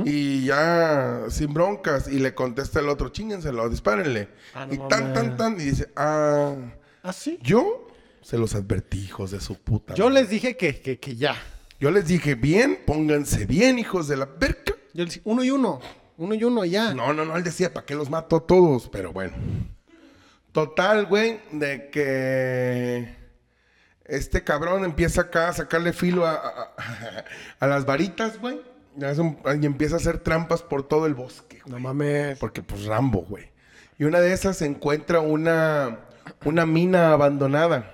Y ya sin broncas. Y le contesta el otro, chíngenselo, dispárenle. Ah, no y tan, tan, tan. Y dice, ah, ¿Ah, sí? yo se los advertí, hijos de su puta. Yo madre". les dije que, que, que ya. Yo les dije, bien, pónganse bien, hijos de la perca. Yo les dije, uno y uno. Uno y uno ya. No, no, no, él decía, ¿para qué los mato a todos? Pero bueno. Total, güey, de que este cabrón empieza acá a sacarle filo a, a- a las varitas, güey. Y empieza a hacer trampas por todo el bosque, güey. No mames. Porque pues Rambo, güey. Y una de esas se encuentra una, una mina abandonada.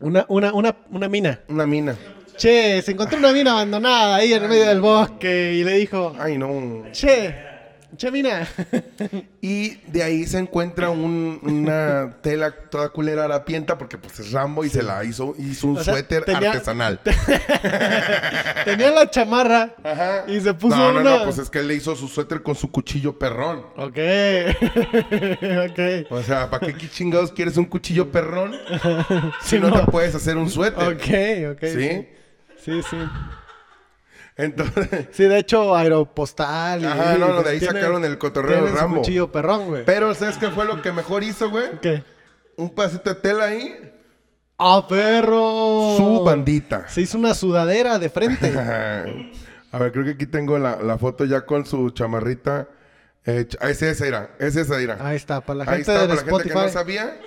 Una, una, una, una mina. Una mina. Che, se encontró una mina abandonada ahí en el medio del bosque y le dijo, Ay, no. che, che mina. Y de ahí se encuentra un- una tela toda culera harapienta porque pues es Rambo y se la hizo, hizo un O sea, suéter tenía- artesanal. <laughs> Tenía la chamarra Ajá. y se puso no, no, una... no, pues es que él le hizo su suéter con su cuchillo perrón. Ok, <laughs> ok. O sea, ¿para qué chingados quieres un cuchillo perrón <laughs> si no, no. te puedes hacer un suéter? Ok, ok. ¿Sí? Sí, sí. Entonces, Sí, de hecho, Aeropostal. y- Ajá, no, no, de ahí tiene- sacaron el cotorreo de Rambo. cuchillo perrón, güey. pero ¿sabes qué fue lo que mejor hizo, güey? ¿Qué? Un pedacito de tela ahí, ¡Ah, perro! su bandita. Se hizo una sudadera de frente. <laughs> A ver, creo que aquí tengo la, la foto ya con su chamarrita. hecha. Ah, es esa, era. Es esa, era. Ahí está, para la Ahí gente está, del para la gente que no sabía.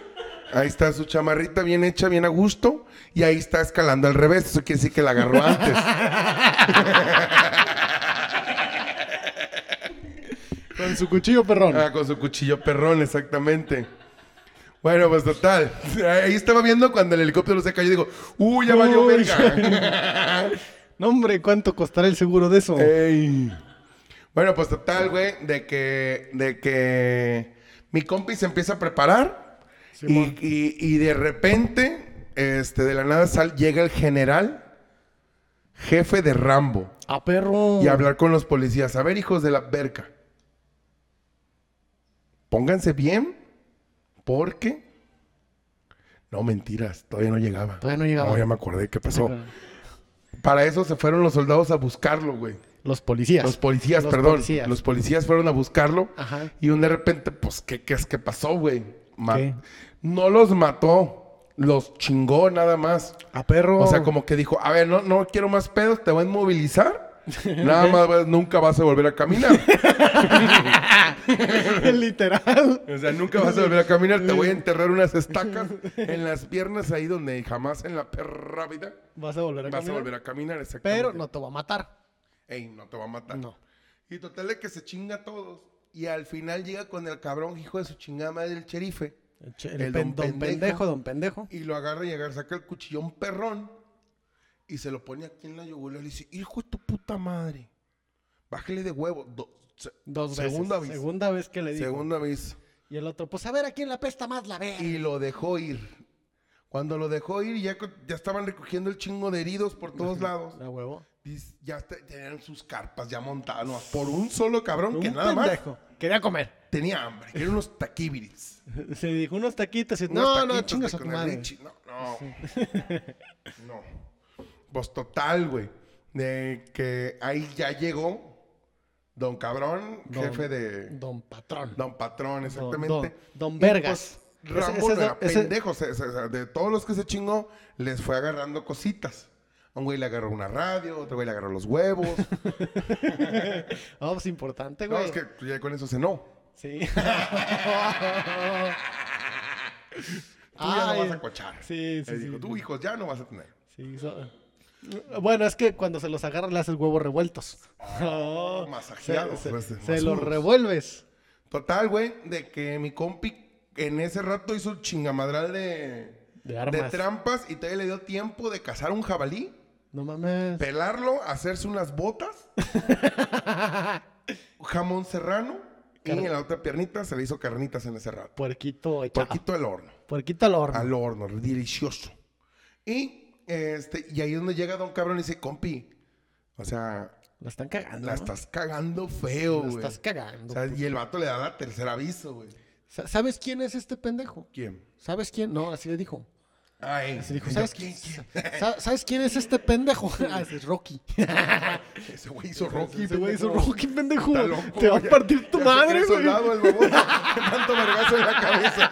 Ahí está su chamarrita bien hecha, bien a gusto. Y ahí está escalando al revés. Eso quiere decir que la agarró antes. <laughs> Con su cuchillo perrón. Ah, con su cuchillo perrón, exactamente. Bueno, pues total. Ahí estaba viendo cuando el helicóptero se cayó y digo, ¡Uy, ya valió verga! <laughs> No, hombre, ¿cuánto costará el seguro de eso? Ey. Bueno, pues total, güey, de que, de que mi compi se empieza a preparar y, Simón. y- y de repente, este, de la nada sal, llega el general, jefe de Rambo, ¡Ah, perro! y a hablar con los policías. A ver, hijos de la verga, pónganse bien, porque... No, mentiras, todavía no llegaba. Todavía no llegaba. No, ya me acordé qué pasó. Para eso se fueron los soldados a buscarlo, güey. Los policías. Los policías, Los perdón. policías. Los policías fueron a buscarlo. Ajá. Y un de repente, pues, ¿qué, qué es que pasó, güey? Ma- ¿Qué? No los mató. Los chingó nada más. ¡Ah, perro! O sea, como que dijo, a ver, no, no quiero más pedos, te voy a inmovilizar. Nada <laughs> más vas- nunca vas a volver a caminar. <laughs> Literal. o sea, nunca vas a volver a caminar. Te voy a enterrar unas estacas <laughs> en las piernas ahí donde jamás en la perra vida Vas a volver a vas a caminar. volver a caminar. Exactamente. Pero no te va a matar. Ey, no te va a matar. No. Y total de que se chinga a todos. Y al final llega con el cabrón hijo de su chingada madre. El, che- el don don, pendejo. pendejo. don pendejo. Y lo agarra y agarra, saca el cuchillón perrón. Y se lo pone aquí en la yugular y le dice, hijo de tu puta madre. Bájale de huevo. Do- se- Dos Segunda veces. vez. Segunda vez que le digo. Segunda vez. Y el otro, pues a ver a quién la pesta más la ve. y lo dejó ir. Cuando lo dejó ir, ya, ya estaban recogiendo el chingo de heridos por todos <laughs> lados. A huevo. Ya te- tenían sus carpas ya montadas por un solo cabrón que nada más. Quería comer. Tenía hambre. Que eran unos taquibiris. <laughs> Se dijo unos taquitos y Unos no, no, taquitos chingas de a tu madre. No, no. <laughs> No. Pues total, güey. De que ahí ya llegó Don Cabrón, Don- jefe de... Don patrón. Don Patrón, exactamente. don- Vergas. pues, Rambo Ese- ese- no era ese- pendejo. de todos los que se chingó, les fue agarrando cositas. Un güey le agarró una radio, otro güey le agarró los huevos. <laughs> Oh, pues importante, no, güey. es que ya con eso cenó. Sí. <laughs> Tú ya no vas a cochar. Sí, sí, Le sí. tú, hijos, ya no vas a tener. Sí, so- Bueno, es que cuando se los agarras le haces huevos revueltos. Oh, <laughs> masajeados, Se, pues, se- más se los revuelves. Total, güey, de que mi compi en ese rato hizo el chingamadral de, De armas. trampas y todavía le dio tiempo de cazar un jabalí, No mames. pelarlo, hacerse unas botas, <laughs> jamón serrano y en la otra piernita se le hizo carnitas en ese rato. Puerquito echado. Poquito al horno, Puerquito al horno. al horno, delicioso. Y este y ahí es donde llega Don Cabrón y dice, compi, o sea, La están cagando. la ¿no? estás cagando feo, La güey. estás cagando. O sea, y el vato le da la tercer aviso, güey. Sa- ¿Sabes quién es este pendejo? ¿Quién? ¿Sabes quién? No, así le dijo. Ay, Así dijo, ¿sabes ¿quién, quién? quién? sa- ¿Sabes quién es este pendejo? <laughs> Ah, ese es Rocky. Ese güey hizo Rocky, Ese güey hizo. Rocky, pendejo. Loco, Te va a partir tu ya madre, güey. soldado el. <laughs> Tanto vergazo en la cabeza.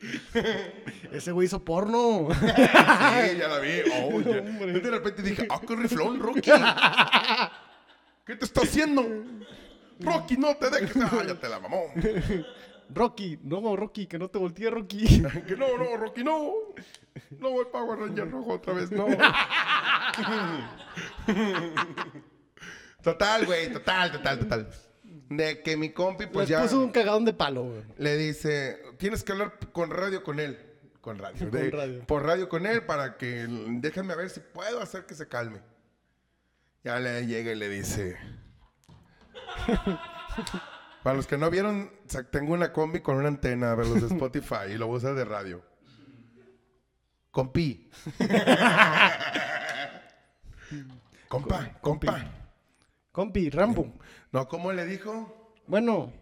<laughs> Ese güey hizo porno. Sí, ya la vi. Oh, ya. De repente dije, ah, qué riflón, Rocky. ¿Qué te está haciendo? Rocky, no te dejes. Ah, ya te la mamó. Rocky, no, Rocky, que no te voltee, Rocky. <laughs> Que no, no, Rocky, no. No, el Power Ranger rojo otra vez, no. <laughs> Total, güey, total, total, total. De que mi compi, pues Les ya. puso un cagadón de palo, güey. le dice, tienes que hablar con radio con él. Con radio. Con de- radio. Por radio con él para que déjame ver si puedo hacer que se calme. Ya le llega y le dice. Para los que no vieron, tengo una combi con una antena, a ver, los de <laughs> Spotify, y lo voy a usar de radio. Compi. <laughs> compa, compa. Compi, Rambo. No, ¿cómo le dijo? Bueno,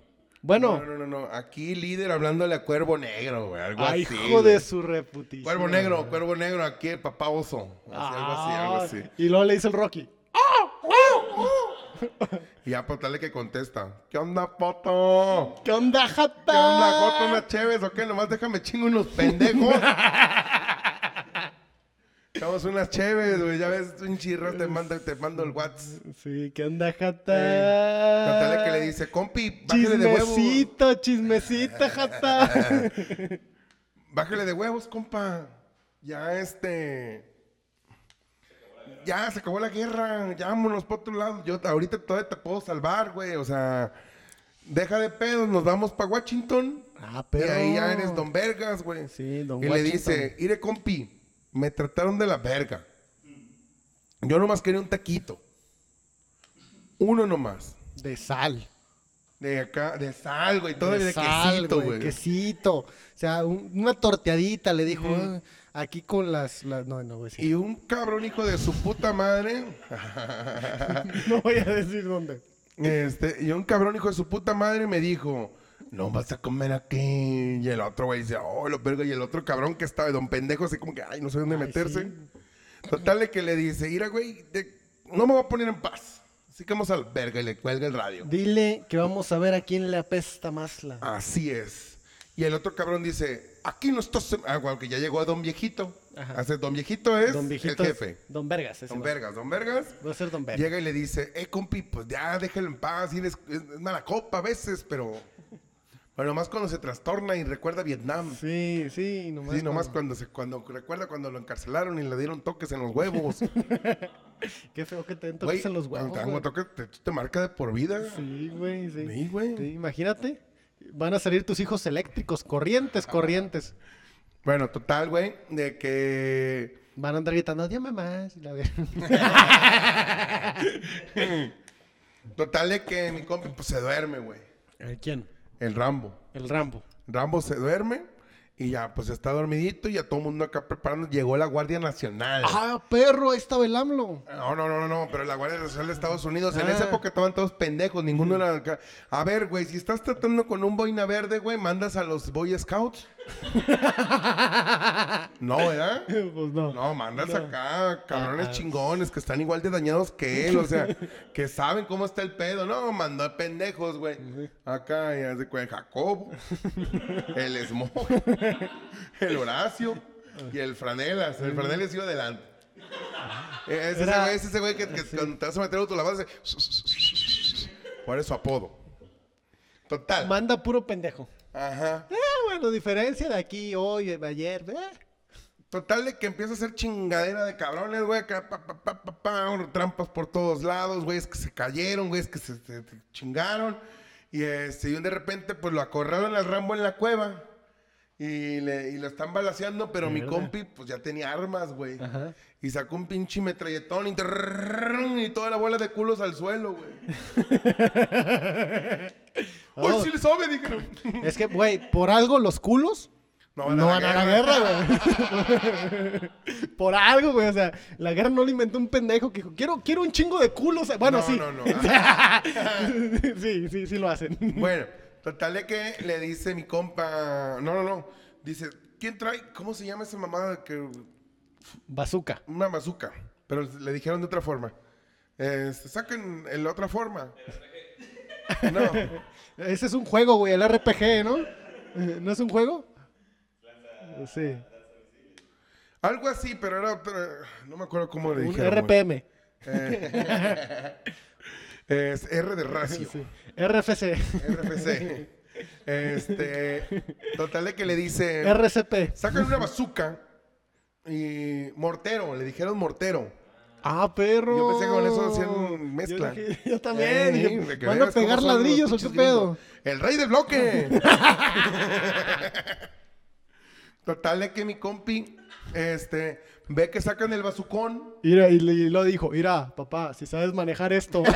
bueno. No, no, no, no. Aquí líder hablándole a Cuervo Negro, güey. Algo Ay, así. hijo güey. de su reputición. Cuervo Negro, Cuervo Negro, aquí el papá oso. Así, algo así, algo Ah, así. Y luego le dice el Rocky. Y ya, pues, dale que contesta. ¿Qué onda, poto? ¿Qué onda, jata? ¿Qué onda, Joto? ¿Unas chéves o qué? Nomás déjame chingo unos pendejos. <laughs> Echamos unas chéves, güey. Ya ves, un chirro te mando, te mando el WhatsApp. Sí, ¿qué onda, jata? Dale que le dice, compi, bájale de huevos. Chismecito, chismecito, jata. <laughs> Bájale de huevos, compa. Ya este. Ya se acabó la guerra. Ya vámonos por otro lado. Yo ahorita todavía te puedo salvar, güey. O sea, deja de pedos, nos vamos para Washington. Ah, Y pero. ahí ya eres Don Vergas, güey. Sí, don Y le dice, ire compi, me trataron de la verga. Yo nomás quería un taquito. Uno nomás. De sal. De acá, de sal, güey. Todo de, de sal, quesito, güey. Quesito. O sea, un- una torteadita le dijo. "Ah, Aquí con las, las- No, no voy a decir. Y un cabrón hijo de su puta madre. <laughs> No voy a decir dónde. Este, y un cabrón hijo de su puta madre me dijo, no vas a comer aquí. Y el otro güey dice, oh, lo verga. Y el otro cabrón que estaba de don pendejo, así como que, ay, no sé dónde Ay, meterse. sí. Total de que le dice, mira, güey, no me voy a poner en paz. Así que vamos al verga y le cuelga el radio. Dile que vamos a ver a quién le apesta más la. Así es. Y el otro cabrón dice, aquí no estás... Ah, bueno, que ya llegó don viejito. Ajá. Hace, don viejito es Don viejito. el es- jefe. Don Vergas. ese Don va. Vergas, don Vergas. Va a ser Don Vergas. Llega y le dice, eh, compi, pues ya déjalo en paz, eres, es mala copa a veces, pero... Bueno, nomás cuando se trastorna y recuerda Vietnam. Sí, Sí, sí, nomás. nomás cuando- cuando se, cuando recuerda cuando lo encarcelaron y le dieron toques en los huevos. <laughs> Qué feo que te den toques en los cuando huevos. te dan toques, te, te marca de por vida. Sí, güey, sí. Sí, güey. Sí, imagínate. Van a salir tus hijos eléctricos, corrientes, corrientes. Bueno, total, güey, de que... Van a andar gritando, dime más. La <laughs> total, de que mi compa pues, se duerme, güey. ¿El quién? El Rambo. El Rambo. Rambo se duerme y ya, pues está dormidito y ya todo el mundo acá preparando. Llegó la Guardia Nacional. ¡Ah, perro! Ahí estaba el AMLO. No, no, no, no, no. Pero la Guardia Nacional de Estados Unidos. En esa ah. época estaban todos pendejos. Ninguno era. A ver, güey, si estás tratando con un boina verde, güey, mandas a los Boy Scouts no, ¿verdad? <laughs> Pues no. No, mandas acá cabrones ah, ah. chingones que están igual de dañados que él, o sea, <laughs> que saben cómo está el pedo. No, mandó a pendejos, güey. Acá, ya se cuenta Jacobo, <laughs> el Esmo, el Horacio y el Franelas. El Franelas iba adelante. E-, es ese güey, ese güey que, que sí. cuando te vas a meter auto la vas a hacer... Apodo? Total. Manda puro pendejo. Ajá. Ah, lo diferencia de aquí, hoy, de ayer, ¿eh? Total de que empieza a ser chingadera de cabrones, güey, acá, pa, pa, pa, pa, pa, trampas por todos lados, güey, es que se cayeron, güey, es que se, chingaron. Y, este, y de repente, pues lo acorraron al Rambo en la cueva. Y, le, y lo están balaseando, pero mi compi pues ya tenía armas, güey. Ajá. Y sacó un pinche metralletón y, toda la bola de culos al suelo, güey. Uy, sí le sabe, dijeron. Es que, güey, por algo los culos no van, a, la la guerra, güey. Por algo, güey. O sea, la guerra no la inventó un pendejo que dijo, quiero, quiero un chingo de culos. Bueno, sí. No, no, no. sí, sí, sí lo hacen. Bueno total de que le dice mi compa. No, no, no. Dice, ¿quién trae? ¿Cómo se llama esa mamada? Que, Bazooka. una bazooka. Pero le dijeron de otra forma. Este, saquen en la otra forma. No. <laughs> Ese es un juego, güey, el RPG, ¿no? Eh, ¿No es un juego? Sí. Algo así, pero era otra. No me acuerdo cómo le Un dijeron. güey. RPM. <laughs> Es R de Racio. Sí. RFC. RFC. Este. Total de que le dice. RCP. Sacan una bazooka. Y mortero, le dijeron mortero. Ah, perro. Yo pensé que con eso hacían mezcla. Yo, dije- yo también. Eh, dije, de que ¿Van a pegar ladrillos o qué pedo? El rey del bloque. <laughs> Total de que mi compi, este, ve que sacan el bazucón. Mira, y, y lo dijo, mira, papá, si sabes manejar esto, <laughs>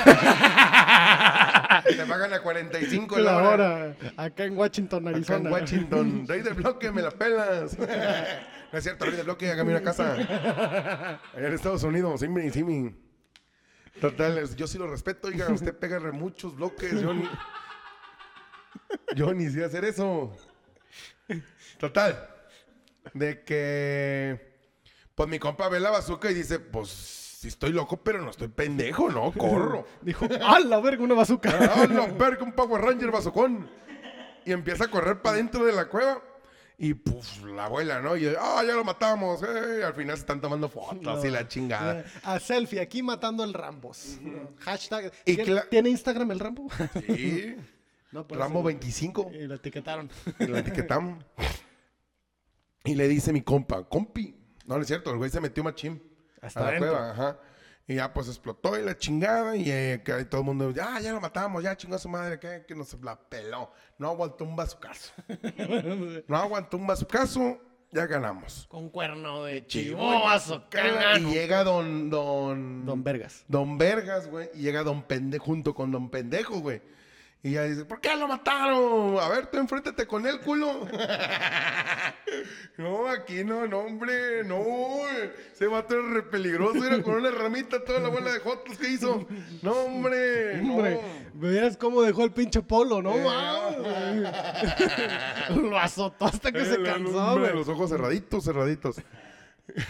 Te pagan a 45 la la hora. hora, acá en Washington, Acá Arizona. en Washington. <laughs> Rey del bloque, me la pelas. No es cierto, rey del bloque, hágame una casa. Allá en Estados Unidos, sí, mi, sí, mi. Total, yo sí lo respeto, oiga, usted pega re muchos bloques, yo ni... Yo ni sé hacer eso. Total, de que... Pues mi compa ve la bazooka y dice, pues, sí estoy loco, pero no estoy pendejo, ¿no? <laughs> Corro. Dijo, ¡ah, la verga, una bazooka! <laughs> ¡Ah, la verga, un Power Ranger bazucón! Y empieza a correr para dentro de la cueva. Y pues la abuela, ¿no? Y ¡ah, ya lo matamos! eh". Al final se están tomando fotos y la chingada. <laughs> A selfie, aquí matando el Rambos. Hashtag. Y ¿Tiene, cla- ¿Tiene Instagram el Rambo? Sí. no, Rambo eso- 25. Y lo etiquetaron. Y lo etiquetamos. Y le dice mi compa, compi. No, no es cierto, el güey se metió machín. Hasta a la adentro. cueva, ajá. Y ya pues explotó y la chingada. Y eh, que todo el mundo, ah, ya lo matamos, ya chingó a su madre, que, que nos la peló. No aguantó un bazucazo. <laughs> no aguantó un bazucazo, ya ganamos. Con cuerno de chivo, bazooka. Y llega don, don, Don Vergas. Don Vergas, güey. Y llega Don Pendejo junto con Don Pendejo, güey. Y ya dice, ¿por qué lo mataron? A ver, tú enfréntate con él, culo. <laughs> no, aquí no, no, hombre, no. Ese vato era re peligroso, era con una ramita toda la bola de jotos que hizo. No, hombre, no. Hombre, veías cómo dejó el pinche polo, ¿no? Eh. <laughs> Lo azotó hasta que se El cansó, hombre. Los ojos cerraditos, cerraditos. <laughs>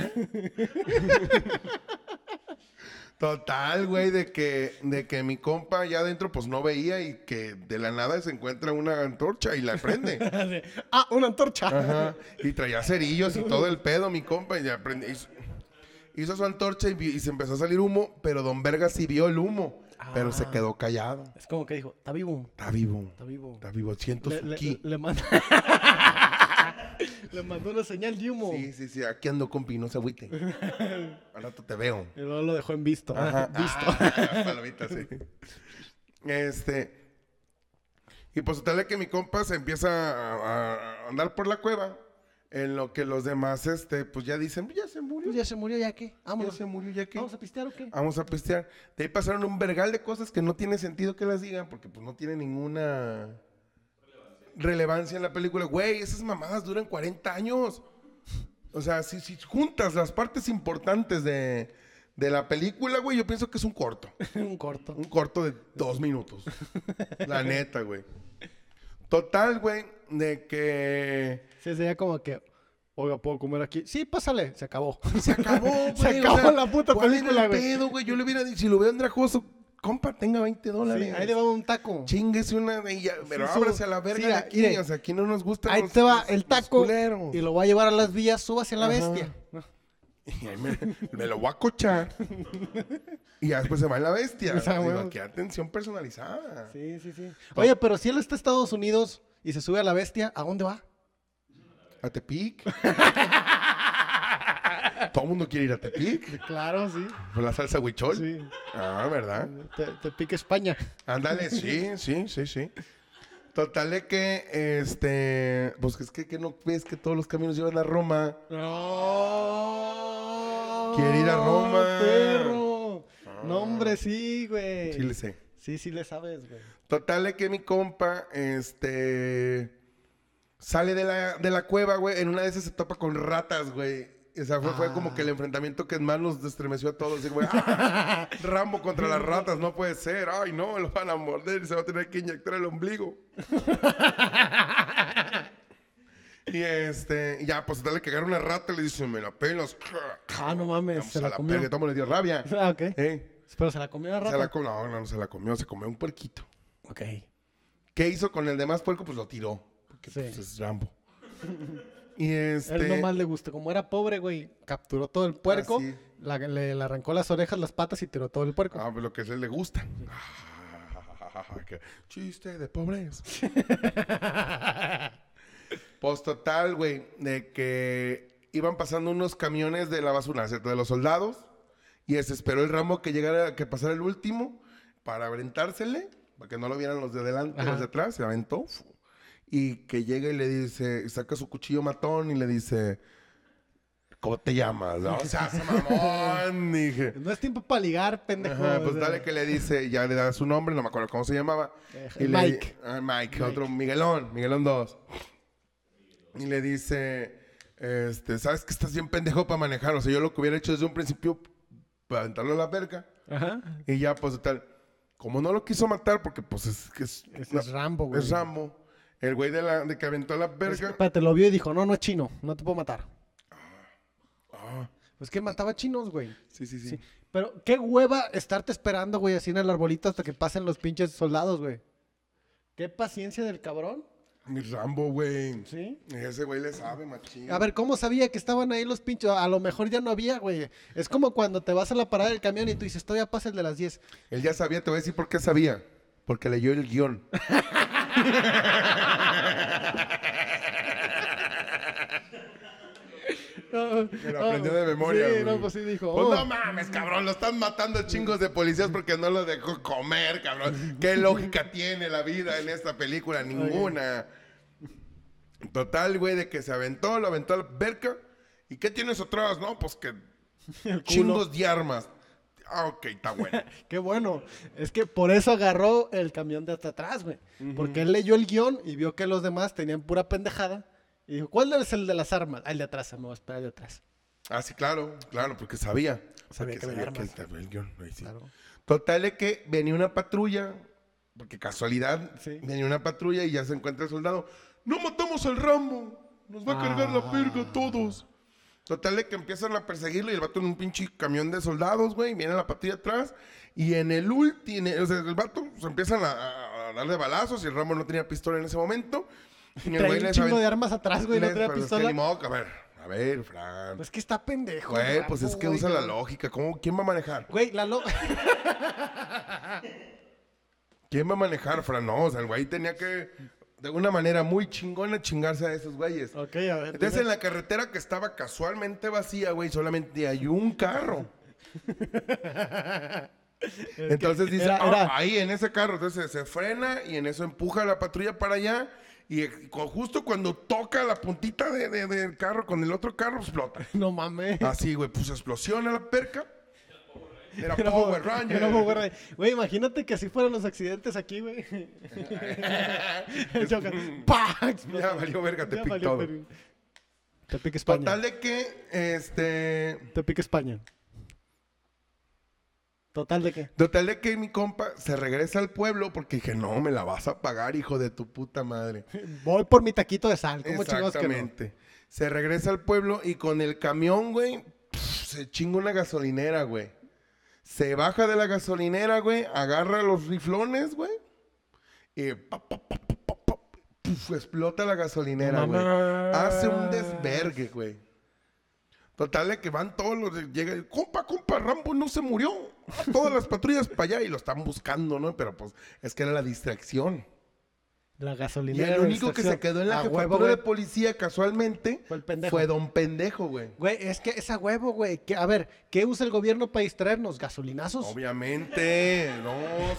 Total, güey, de que, de que mi compa allá adentro pues no veía y que de la nada se encuentra una antorcha y la prende. <laughs> ah, una antorcha. Ajá. Y traía cerillos y todo el pedo, mi compa, y ya prende- hizo, hizo su antorcha y, y se empezó a salir humo, pero Don Verga sí vio el humo, pero se quedó callado. Es como que dijo, está vivo, Está vivo. está vivo. Está vivo, siento Le, su le, ki. le mandó... <laughs> le mandó una señal de humo. Sí, sí, sí, aquí ando, compi, no se agüite. <laughs> Al rato te veo. Y luego lo dejó en visto. Ajá. <laughs> Visto. Ah, palomita, sí. Este. Y pues tal que mi compa se empieza a, a andar por la cueva. En lo que los demás, este, pues ya dicen, ya se murió. Pues ya se murió, ¿ya qué? ya se murió, ya que. ¿Vamos a pistear o qué? Vamos a pistear. De ahí pasaron un vergal de cosas que no tiene sentido que las digan porque pues no tiene ninguna relevancia en la película. Güey, esas mamadas duran 40 años. O sea, si, si juntas las partes importantes de, de la película, güey, yo pienso que es un corto. <laughs> un corto. Un corto de dos minutos. la <laughs> neta, güey. Total, güey, de que... Sí, sería como que, oiga, ¿puedo comer aquí? Sí, pásale. Se acabó. Se acabó, <laughs> güey. Se o acabó la puta ¿cuál era película, el güey. pedo, güey? Yo le hubiera dicho, si lo veo andrajoso, compa, tenga 20 Sí, dólares. ahí le va un taco. Chinguese una de ellas, pero Sí, ábrase a la verga sí, de aquí. mire. o sea, aquí no nos gusta Ahí los- te va los- el taco y lo va a llevar a las vías, súbase a la Ajá. bestia. Y ahí me, me lo voy a cochar. y ya después se va en la bestia. O sea, Digo, güey. aquí atención personalizada. Sí, sí, sí. Oye, pero si él está en Estados Unidos y se sube a la bestia, ¿a dónde va? A Tepic. <laughs> Todo el mundo quiere ir a Tepic. <laughs> Claro, sí. Con la salsa huichol. Sí. Ah, ¿verdad? Te, te pica España. Ándale, sí, sí, sí, sí. Total de que, este, pues es que, que no ves que todos los caminos llevan a Roma. No. Quiere ir a Roma. Perro. No, hombre, sí, güey. Sí le sé. Sí, sí le sabes, güey. Total de que mi compa, este, sale de la, de la cueva, güey. En una de esas se topa con ratas, güey. O sea, fue, fue como que el enfrentamiento que más nos estremeció a todos. Decir, güey, <laughs> ¡ah! Rambo contra las ratas, no puede ser. Ay, no, lo van a morder y se va a tener que inyectar el ombligo. <laughs> y este, y ya, pues dale que agarra una rata y le dice, me la pelas. Ah, no mames, Vamos se la la comió. le dio rabia. <laughs> Ah, ok. ¿Eh? Pero se la comió la Se rata. la com- no, no, no se la comió, se comió un puerquito. Ok. ¿Qué hizo con el demás puerco? Pues lo tiró. Porque Sí. pues, es Rambo. Y este. Él nomás le gustó. Como era pobre, güey, capturó todo el puerco, Ah, sí. la- le, le arrancó las orejas, las patas y tiró todo el puerco. Ah, pues lo que a él le gusta. Ah, <laughs> qué chiste de pobres. <laughs> pues total, güey, de que iban pasando unos camiones de la basura, ¿cierto? De los soldados. Y se esperó el Rambo que llegara, que pasara el último para aventársele, para que no lo vieran los de adelante, Ajá. los de atrás, se aventó. Y que llega y le dice, saca su cuchillo matón y le dice, ¿cómo te llamas? No, o sea, <laughs> mamón. Dije, No es tiempo para ligar, pendejo. Ajá, pues dale que le dice, ya le da su nombre, no me acuerdo cómo se llamaba. Eh, Y le- Mike. ah, Mike, otro Miguelón, Miguelón 2. Y le dice, este, ¿sabes que estás bien pendejo para manejar? O sea, yo lo que hubiera hecho desde un principio, para aventarlo a la verga. Ajá. Y ya, pues tal, como no lo quiso matar, porque pues es que es Rambo, güey. es Rambo. El güey de, la, de que aventó la verga. Espérate, lo vio y dijo, no, no es chino, no te puedo matar. Ah, Pues que mataba chinos, güey. sí, sí, sí. Sí. Pero qué hueva estarte esperando, güey, así en el arbolito hasta que pasen los pinches soldados, güey. Qué paciencia del cabrón. Mi Rambo, güey. Sí. Ese güey le sabe, machín. A ver, ¿cómo sabía que estaban ahí los pinches? A lo mejor ya no había, güey. Es como cuando te vas a la parada del camión y tú dices, todavía pasa el de las 10. Él ya sabía, te voy a decir por qué sabía. Porque leyó el guion. <laughs> Me lo aprendió de memoria. Sí, güey. no, pues sí dijo. Pues oh. no mames, cabrón, lo están matando chingos de policías porque no lo dejó comer, cabrón. <laughs> ¿Qué lógica tiene la vida en esta película? Ninguna. Total, güey, de que se aventó, lo aventó a la verca. ¿Y qué tienes atrás? No, pues que <laughs> chingos de armas. Ah, ok, está bueno. <laughs> Qué bueno. Es que por eso agarró el camión de hasta atrás, güey. Porque él leyó el guion y vio que los demás tenían pura pendejada. Y dijo, ¿cuál es el de las armas? Ah, el de atrás, me voy a esperar el de atrás. Ah, sí, claro, claro, porque sabía. Sabía Porque que sabía que armas. estaba el guion. ahí sí. Claro. Total de que venía una patrulla, porque casualidad, Sí. venía una patrulla y ya se encuentra el soldado. ¡No matamos al Rambo! ¡Nos va a cargar la perga a todos! Total de que empiezan a perseguirlo y el vato en un pinche camión de soldados, güey, viene la patrulla atrás y en el último, o sea, el vato se empiezan a, a darle balazos y el Rambo no tenía pistola en ese momento. Y el Trae güey un chingo de armas atrás, güey, no trae pero es que pistola. ni modo que- a ver, a ver, Fran. Pues que está pendejo. Güey, Rambo, pues es que güey, usa la lógica. ¿Cómo, ¿Quién va a manejar? Güey, la lo... <laughs> ¿Quién va a manejar, Fran? No, o sea, el güey tenía que, de una manera muy chingona, chingarse a esos güeyes. ok, a ver. Entonces, dime. en la carretera que estaba casualmente vacía, güey, solamente hay un carro. <laughs> Entonces dice, era- "Ah, ahí en ese carro, entonces se frena y en eso empuja la patrulla para allá Y eh, justo cuando toca la puntita de- de- del carro con el otro carro, explota. <laughs> No mames. Así, güey, pues explosiona la perca. Era <laughs> Power Ranger. era Power Ranger. Güey, imagínate que así fueran los accidentes aquí, güey. <laughs> Chocan. ¡Pah! Ya valió verga, te valió todo. verga. Te pica España. Total de que, este... Te pica España. Total de qué. Total de que mi compa se regresa al pueblo porque dije, no, me la vas a pagar, hijo de tu puta madre. Voy por mi taquito de sal. ¿Cómo chingados que no? Exactamente. Se regresa al pueblo y con el camión, güey, se chinga una gasolinera, güey. Se baja de la gasolinera, güey, agarra los riflones, güey. Y pa, pa, pa, puf, explota la gasolinera, güey. Hace un desvergue, güey. Total de que van todos los... Llega, y, compa, compa, Rambo no se murió. Todas las patrullas para allá y lo están buscando, ¿no? Pero pues es que era la distracción. La Y gasolinera. el de único que se quedó en la jefatura huevo, de policía casualmente Fue el pendejo. fue don pendejo, güey. Güey, es que esa huevo, güey. que- A ver, ¿qué usa el gobierno para distraernos? ¿Gasolinazos? Obviamente, no,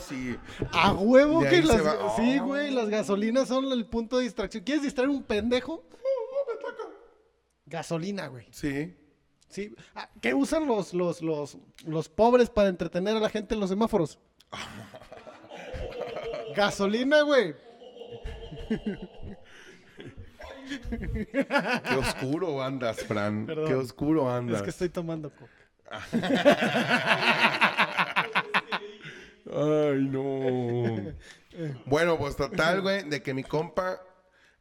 sí. A huevo De que las... Sí, güey, las gasolinas son el punto de distracción. ¿Quieres distraer un pendejo? Gasolina, güey. Sí. Sí. Ah, ¿Qué usan los, los, los, los pobres para entretener a la gente en los semáforos? Gasolina, güey. <laughs> Qué oscuro andas, Fran. Perdón. Qué oscuro andas. Es que estoy tomando coca. <laughs> Ay, no. bueno, pues total, güey, de que mi compa,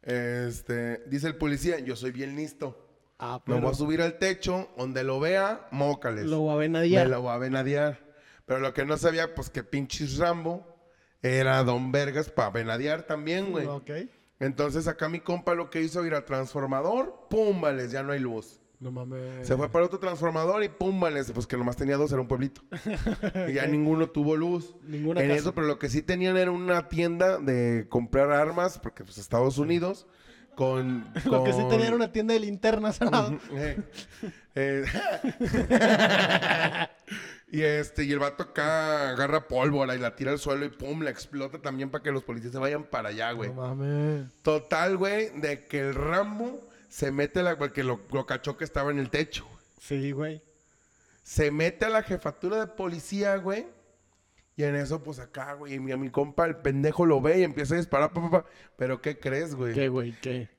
este, dice el policía, yo soy bien listo. Ah, Me pero voy a subir al techo, donde lo vea, mócales. lo voy a Me venadiar. lo voy a venadear. Pero lo que no sabía, pues que pinches Rambo era Don Vergas para venadear también, güey. Ok. Entonces acá mi compa lo que hizo ir al transformador, pum, vales, ya no hay luz. No mames. Se fue para otro transformador y pum, vales, pues que nomás tenía dos, era un pueblito. <laughs> y ya ninguno tuvo luz. Ninguna en casa. eso, pero lo que sí tenían era una tienda de comprar armas, porque pues Estados Unidos, con... <laughs> Lo que sí tenían una tienda de linternas al lado. eh, eh, <laughs> y este, y el vato acá agarra pólvora y la tira al suelo y pum, la explota también para que los policías se vayan para allá, güey. No mames. Total, güey, de que el Rambo se mete a la, porque lo, lo cachó que estaba en el techo. Sí, güey. Se mete a la jefatura de policía, güey. Y en eso, pues acá, güey, mi, a mi compa, el pendejo lo ve y empieza a disparar, pa, pa, pa. Pero ¿qué crees, güey? ¿Qué, güey? ¿Qué?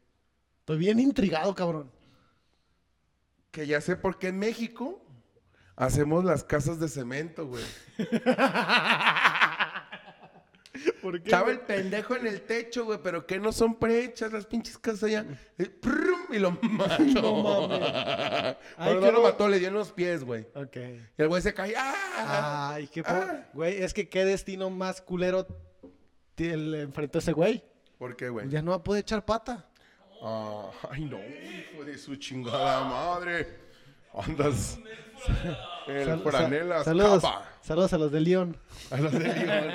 Estoy bien intrigado, cabrón. Que ya sé por qué en México hacemos las casas de cemento, güey. <laughs> ¿Por qué? Estaba el pendejo en el techo, güey, pero que no son prehechas las pinches casas allá. Y lo <laughs> mató. No mames. Ay, Pero qué no lo bo- mató, le dio en los pies, güey. Ok. Y el güey se cae. ¡Ah! Ay, qué po- Ah. Güey, es que qué destino más culero el enfrentó ese güey. ¿Por qué, güey? Ya no va a poder echar pata. Ah, ay, no, hijo de su chingada madre. Andas. El sal- saludos, capa. saludos a los de León. A los de León.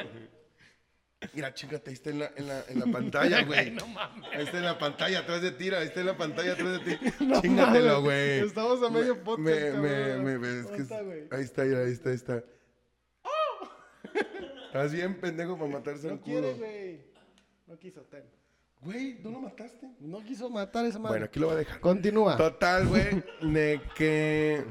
Mira, chingate, ahí está en la, en la, en la pantalla, güey. <laughs> Ahí está en la pantalla atrás de ti, ahí está en la pantalla atrás de ti. <laughs> Chingatelo, mames, güey. estamos a medio podcast, Me, me, me, me- es ¿Dónde que está, güey? ahí está, mira, ahí está, ahí está. Estás bien pendejo para matarse el No quiere, culo. güey. No quiso, ten. Güey, ¿tú lo mataste? No quiso matar a esa madre. Bueno, aquí lo voy a dejar. Continúa. Total, güey, de que...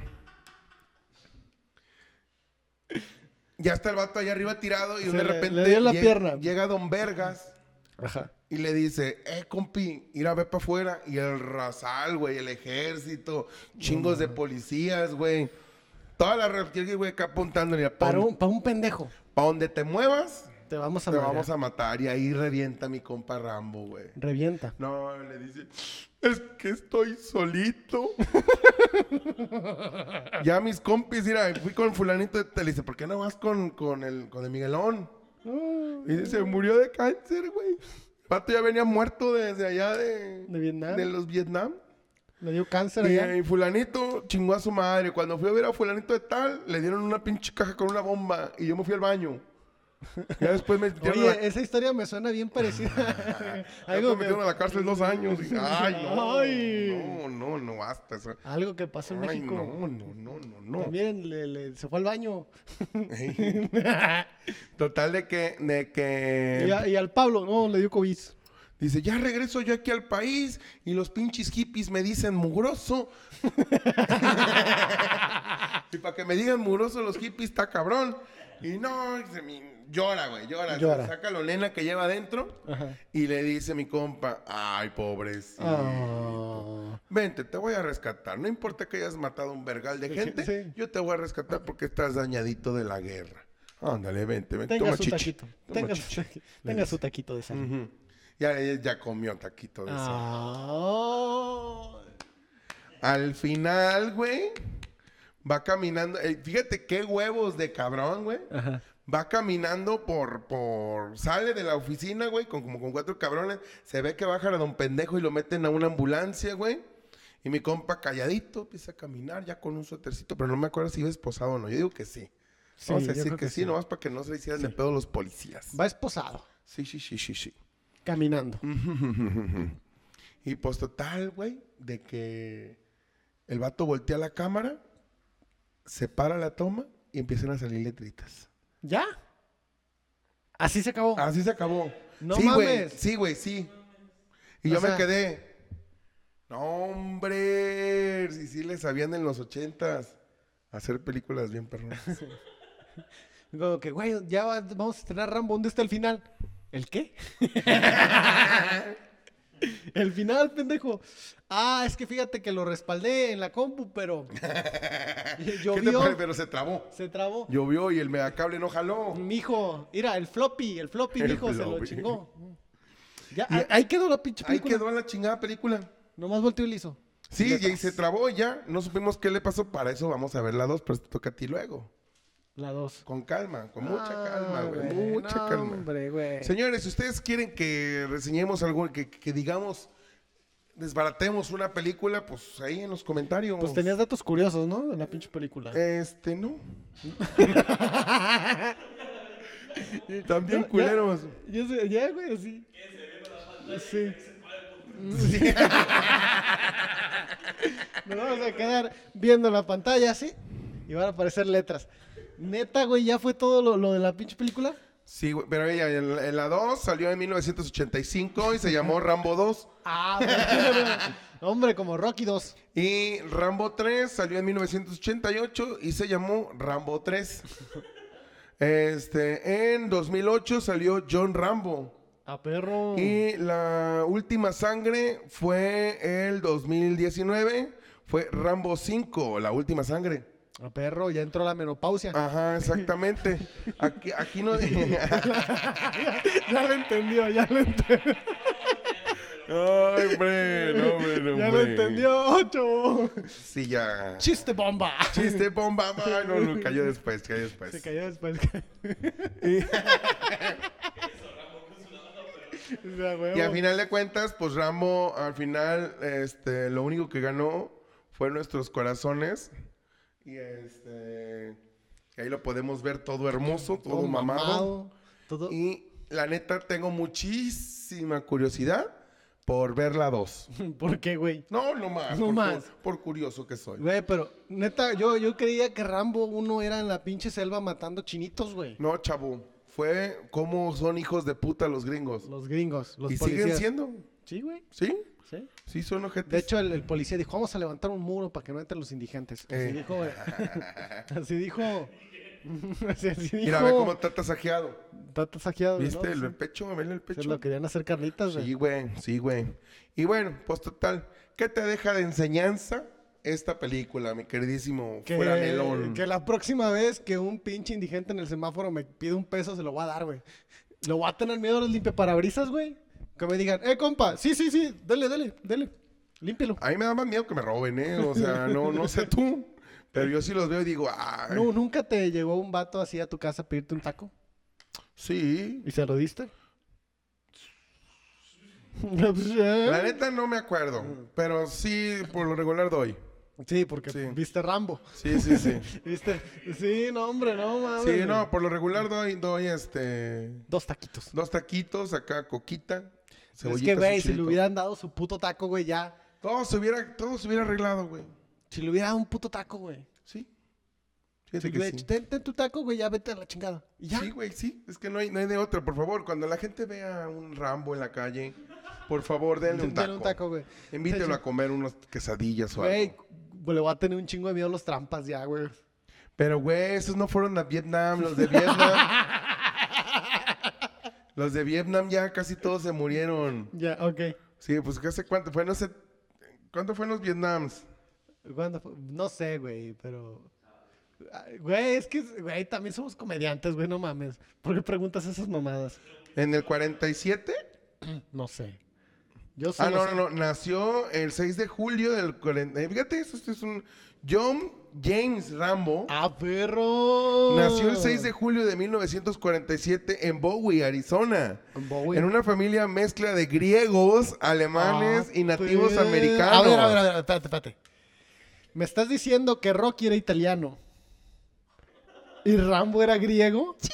Ya está el vato allá arriba tirado y de repente le la llega, pierna. llega Don Vergas Ajá. y le dice, eh, compi, ir a ver para afuera. Y el razal, güey, el ejército, chingos de policías, güey. Toda la reptil, güey, acá apuntándole. Para Para un, para un pendejo. donde te muevas, Te vamos a te vamos a matar. Y ahí revienta mi compa Rambo, güey. Revienta. No, le dice, es que estoy solito. <laughs> ya mis compis, mira, fui con fulanito de te le dice, ¿por qué no vas con, con el, con el Miguelón? Y dice, murió de cáncer, güey. Pato ya venía muerto desde allá de, ¿De Vietnam? de los Vietnam. Le dio cáncer Y, allá. y fulanito chingó a su madre. Cuando fui a ver a fulanito de tal, le dieron una pinche caja con una bomba y yo me fui al baño. Ya después me metieron, a, la, Oye, esa historia me suena bien parecida. <laughs> ya algo, me metieron a la cárcel dos años. Y- ay, no, Ay. no, no, no, basta. eso. algo que pasó en Ay, México. no, no, no, no, no. También le, le- se fue al baño. <laughs> Total de que, de Y, que, a- y al Pablo, no, le dio COVID. Dice, ya regreso yo aquí al país y los pinches hippies me dicen mugroso. <laughs> y para que me digan mugroso los hippies está cabrón. Y no, dice mi- llora, güey, llora. Llora. Saca la nena que lleva adentro Ajá. y le dice a mi compa, ay, pobrecito. Ah. Vente, te voy a rescatar. No importa que hayas matado un vergal de gente, Sí. yo te voy a rescatar porque estás dañadito de la guerra. Ándale, vente, vente. Tenga Toma su chichi. taquito. Toma Tenga su, chichi. taqui- tenga su taquito de sal. Ya, ya, ya comió taquito de sal. Ah. Al final, güey, va caminando. eh, fíjate qué huevos de cabrón, güey. Ajá. Va caminando por, por... Sale de la oficina, güey, con, como con cuatro cabrones. Se ve que bajan a don pendejo y lo meten a una ambulancia, güey. Y mi compa calladito empieza a caminar ya con un suétercito. Pero no me acuerdo si iba esposado o no. Yo digo que sí. Sí, Vamos a decir que, que sí, sí. nomás para que no se le hicieran de pedo los policías. Va esposado. Sí, sí, sí, sí, sí. Caminando. <laughs> Y pues total, güey, de que el vato voltea la cámara, se para la toma y empiezan a salir letritas. ¿Ya? Así se acabó. Así se acabó. No sí, güey, mames. sí, güey, sí. Y O yo me quedé. No, hombre, si sí le sabían en los ochentas hacer películas bien perronas. <laughs> Como que, güey, ya va- vamos a estrenar Rambo. ¿Dónde está el final? ¿El qué? <laughs> el final, pendejo. Ah, es que fíjate que lo respaldé en la compu, pero <laughs> ¿Qué te llovió? Pero se trabó. se trabó. Llovió y el megacable no jaló. Mijo, mira, el floppy, el floppy, El mijo, se lo chingó. Ya, Y- ahí- ahí quedó la pinche Ahí película. quedó la chingada película. Nomás volteó y le hizo. Sí, y ahí se trabó y ya. No supimos qué le pasó. Para eso vamos a ver la dos, pero te toca a ti luego. La dos. Con calma, con mucha Ah, calma, güey. güey, Mucha no, calma. Hombre, güey. Señores, si ustedes quieren que reseñemos algo, que, que digamos, desbaratemos una película, pues ahí en los comentarios. Pues tenías datos curiosos, ¿no? De la pinche película. Este, no. <laughs> También Ya- culeros. Ya, sé- ya, güey, así. Sí. <laughs> Nos vamos a quedar viendo la pantalla así y van a aparecer letras. Neta, güey, ya fue todo lo, lo de la pinche película. Sí, güey, pero ella en, en la 2 salió en 1985 y se llamó Rambo 2. Ah, güey. <laughs> hombre, como Rocky 2. Y Rambo 3 salió en 1988 y se llamó Rambo 3. Este, en 2008 salió John Rambo. A perro. Y la última sangre fue el 2019. Fue Rambo 5, la última sangre. A perro, ya entró la menopausia. Ajá, exactamente. Aquí, aquí no. <laughs> ya lo entendió, ya lo entendió. Ay, hombre, no, hombre, no, Ya lo entendió, ocho. Sí, ya. Chiste bomba. Chiste bomba. No, no, cayó después, cayó después. Se cayó después. Huevo. <laughs> Y a final de cuentas, pues Rambo, al final, este, lo único que ganó fue nuestros corazones. Y este, ahí lo podemos ver todo hermoso, todo, Todo mamado. mamado, Todo. Y la neta, tengo muchísima curiosidad por ver la 2. <laughs> ¿Por qué, güey? No, no más. No por, más. Por, por curioso que soy. Güey, pero neta, yo, yo creía que Rambo 1 era en la pinche selva matando chinitos, güey. No, chavo. Fue como son hijos de puta los gringos. Los gringos, los y policías. siguen siendo. Sí, güey. ¿Sí? Sí. Sí, son ojetes. De hecho, el, el policía dijo, vamos a levantar un muro para que no entren los indigentes. Así Eh. dijo, güey. <laughs> Así dijo. <laughs> así, así dijo. Mira, ve cómo está tasajeado. Está tasajeado, ¿Viste? ¿no? El pecho, vele el Se pecho. lo querían hacer carnitas, güey. Sí, güey, sí, güey. Y bueno, pues total, ¿qué te deja de enseñanza esta película, mi queridísimo Que, fuera melón? que la próxima vez que un pinche indigente en el semáforo me pide un peso, se lo voy a dar, güey. Lo voy a tener miedo a los limpiaparabrisas, güey. Que me digan, eh, compa, sí, sí, sí, dele, dele, dele. Límpielo. A mí me da más miedo que me roben, ¿eh? O sea, no, no <laughs> sé tú, pero yo sí los veo y digo, ay, No, ¿Nunca te llegó un vato así a tu casa a pedirte un taco? sí. ¿Y se lo diste? <laughs> La <laughs> neta no me acuerdo, pero sí, por lo regular doy. Sí, porque Sí. viste Rambo. Sí, sí, sí. ¿Viste? Sí, no, hombre, no mames. Sí, no, por lo regular doy, doy este, Dos taquitos. dos taquitos, acá coquita, Es que, güey, si le hubieran dado su puto taco, güey, ya. Todo se hubiera, todo se hubiera arreglado, güey. Si le hubiera dado un puto taco, güey. Sí. Si Fíjate le que sí. ten, ten tu taco, güey, ya vete a la chingada. Y ya. Sí, güey, sí. Es que no hay, no hay de otra. Por favor, cuando la gente vea un Rambo en la calle, Por favor, denle un taco. Denle un taco, güey. Invítelo Sí. a comer unas quesadillas o Güey, algo. le voy a tener un chingo de miedo a los trampas ya, güey. Pero, güey, esos no fueron a Vietnam, los de Vietnam. <laughs> los de Vietnam ya casi todos se murieron. Ya, ok. Sí, pues ¿qué hace cuánto fue? No sé. ¿Cuánto fue en los Vietnams? ¿Cuándo fue? No sé, güey, pero... Güey, es que, güey, también somos comediantes, güey, no mames. ¿Por qué preguntas esas mamadas? ¿En el 47? <clears throat> No sé. Yo Ah, no, sé- no, no. Nació el 6 de julio del 40. eh, Fíjate, esto es un. John James Rambo. ¡Ah, perro! Nació el 6 de julio de 1947 en Bowie, Arizona. Bowie. En una familia mezcla de griegos, alemanes Ah, y nativos americanos. A ver, a ver, a ver, espérate, espérate. Me estás diciendo que Rocky era italiano. ¿Y Rambo era griego? Sí.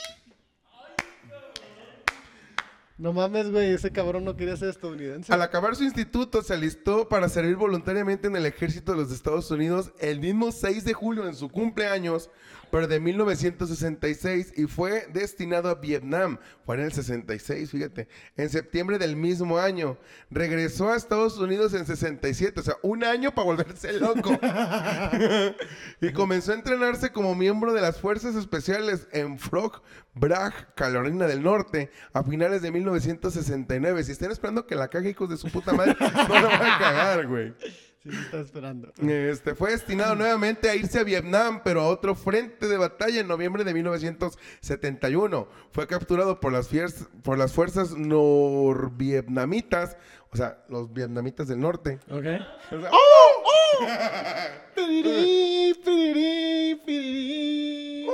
No mames, güey, ese cabrón no quería ser estadounidense. Al acabar su instituto, se alistó para servir voluntariamente en el ejército de los Estados Unidos el mismo 6 de julio en su cumpleaños, pero de 1966 y fue destinado a Vietnam. Fue en el 66, fíjate. En septiembre del mismo año. Regresó a Estados Unidos en 67, o sea, un año para volverse loco. <laughs> <laughs> y comenzó a entrenarse como miembro de las Fuerzas Especiales en Frog Bragg, Carolina del Norte, a finales de 1969. Si están esperando que la cague, hijos de su puta madre, no la van a cagar, güey. Sí, me está esperando. Este, fue destinado nuevamente a irse a Vietnam, pero a otro frente de batalla en noviembre de 1971. Fue capturado por las, por las fuerzas norvietnamitas, o sea, los vietnamitas del norte. ¿Ok? O sea, <laughs> Pirirí, pirirí, pirirí.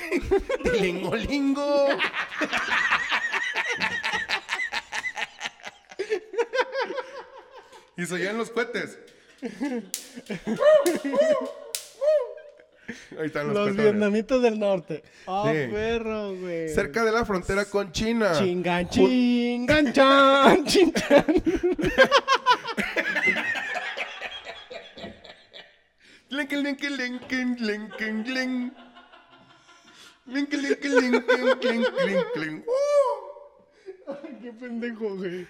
<laughs> ¡Lingolingo! Y se oían los cohetes. Ahí están los, Los vietnamitas del norte. ¡Ah, Sí. perro, güey! Cerca de la frontera con China. Chingan, chingan, chan, <laughs> chingan. Linkin, linkin, linkin, linkin, link. Linkin, linkin, linkin, clink, clink, clink. ¡Uh! Qué pendejo, güey.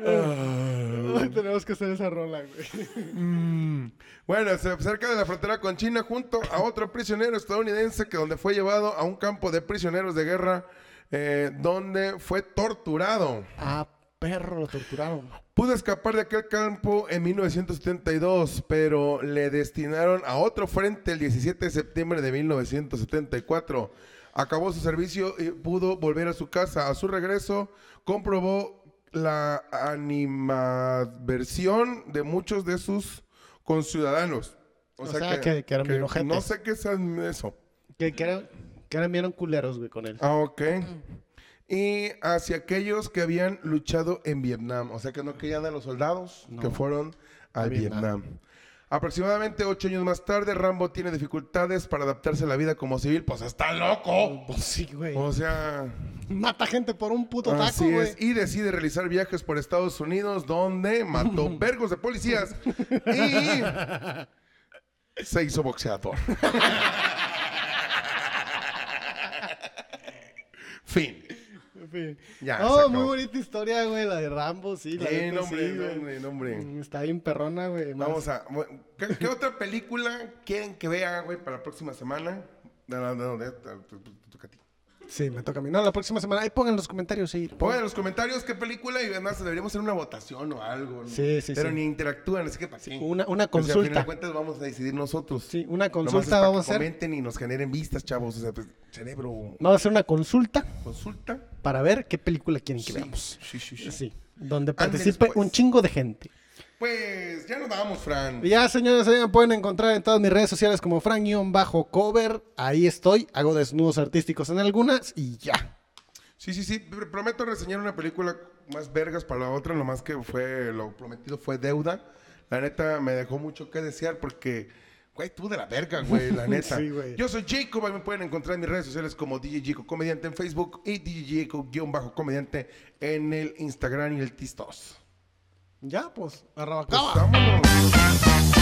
Ah. Ay, tenemos que hacer esa rola, güey. Mm. Bueno, ce- cerca de la frontera con China, junto a otro prisionero estadounidense que donde fue llevado a un campo de prisioneros de guerra, eh, donde fue torturado. Ah, perro, lo torturaron. Pudo escapar de aquel campo en 1972, pero le destinaron a otro frente el 17 de septiembre de 1974. Acabó su servicio y pudo volver a su casa. A su regreso, comprobó la animadversión de muchos de sus conciudadanos. O sea, que- que eran bien. No sé qué es eso. Que, que eran, que eran bien culeros, güey, con él. Ah, ok. Y hacia aquellos que habían luchado en Vietnam. O sea que no querían a los soldados que fueron a, A Vietnam. Vietnam. Aproximadamente ocho años más tarde, Rambo tiene dificultades para adaptarse a la vida como civil. Pues está loco. Pues sí, güey. O sea, Mata gente por un puto taco, así güey. es. Y decide realizar viajes por Estados Unidos donde mató <laughs> vergos de policías y se hizo boxeador. <laughs> fin. Ya, Oh, acabó. muy bonita historia, güey, la de Rambo, sí. La no, hombre, sí, no, güey. hombre, no, hombre. Mm, Está bien perrona, güey. más- Vamos a. ¿Qué, qué otra película quieren que vea, güey, para la próxima semana? No, no, no, de- a. Sí, me toca a mí. No, la próxima semana. Ahí pongan en los comentarios, sí. Pongan en los comentarios qué película y además deberíamos hacer una votación o algo. ¿no? Sí, sí, Pero sí. ni interactúan, así que qué. Una, una Pues, si al final consulta. de cuentas vamos a decidir nosotros. Sí, una consulta vamos a que hacer. comenten y nos generen vistas, chavos. O sea, pues, cerebro, Vamos a hacer una consulta consulta. para ver qué película quieren que Sí, veamos. sí, sí, sí. Sí, donde participe pues. un chingo de gente. Pues ya nos vamos, Fran. Ya, señores, ahí me pueden encontrar en todas mis redes sociales como Frank-Cover. Ahí estoy. Hago desnudos artísticos en algunas y ya. Sí, sí, sí. Pr- Prometo reseñar una película más vergas para la otra. Lo más que fue, lo prometido fue deuda. La neta me dejó mucho que desear porque, güey, tú de la verga, güey, la <laughs> neta. Sí, güey. Yo soy Jacob. Ahí me pueden encontrar en mis redes sociales como DJ Jacob Comediante en Facebook y DJ Jacob-Comediante en el Instagram y el Tistos. Ya, pues, Pues arrabacaba. vámonos.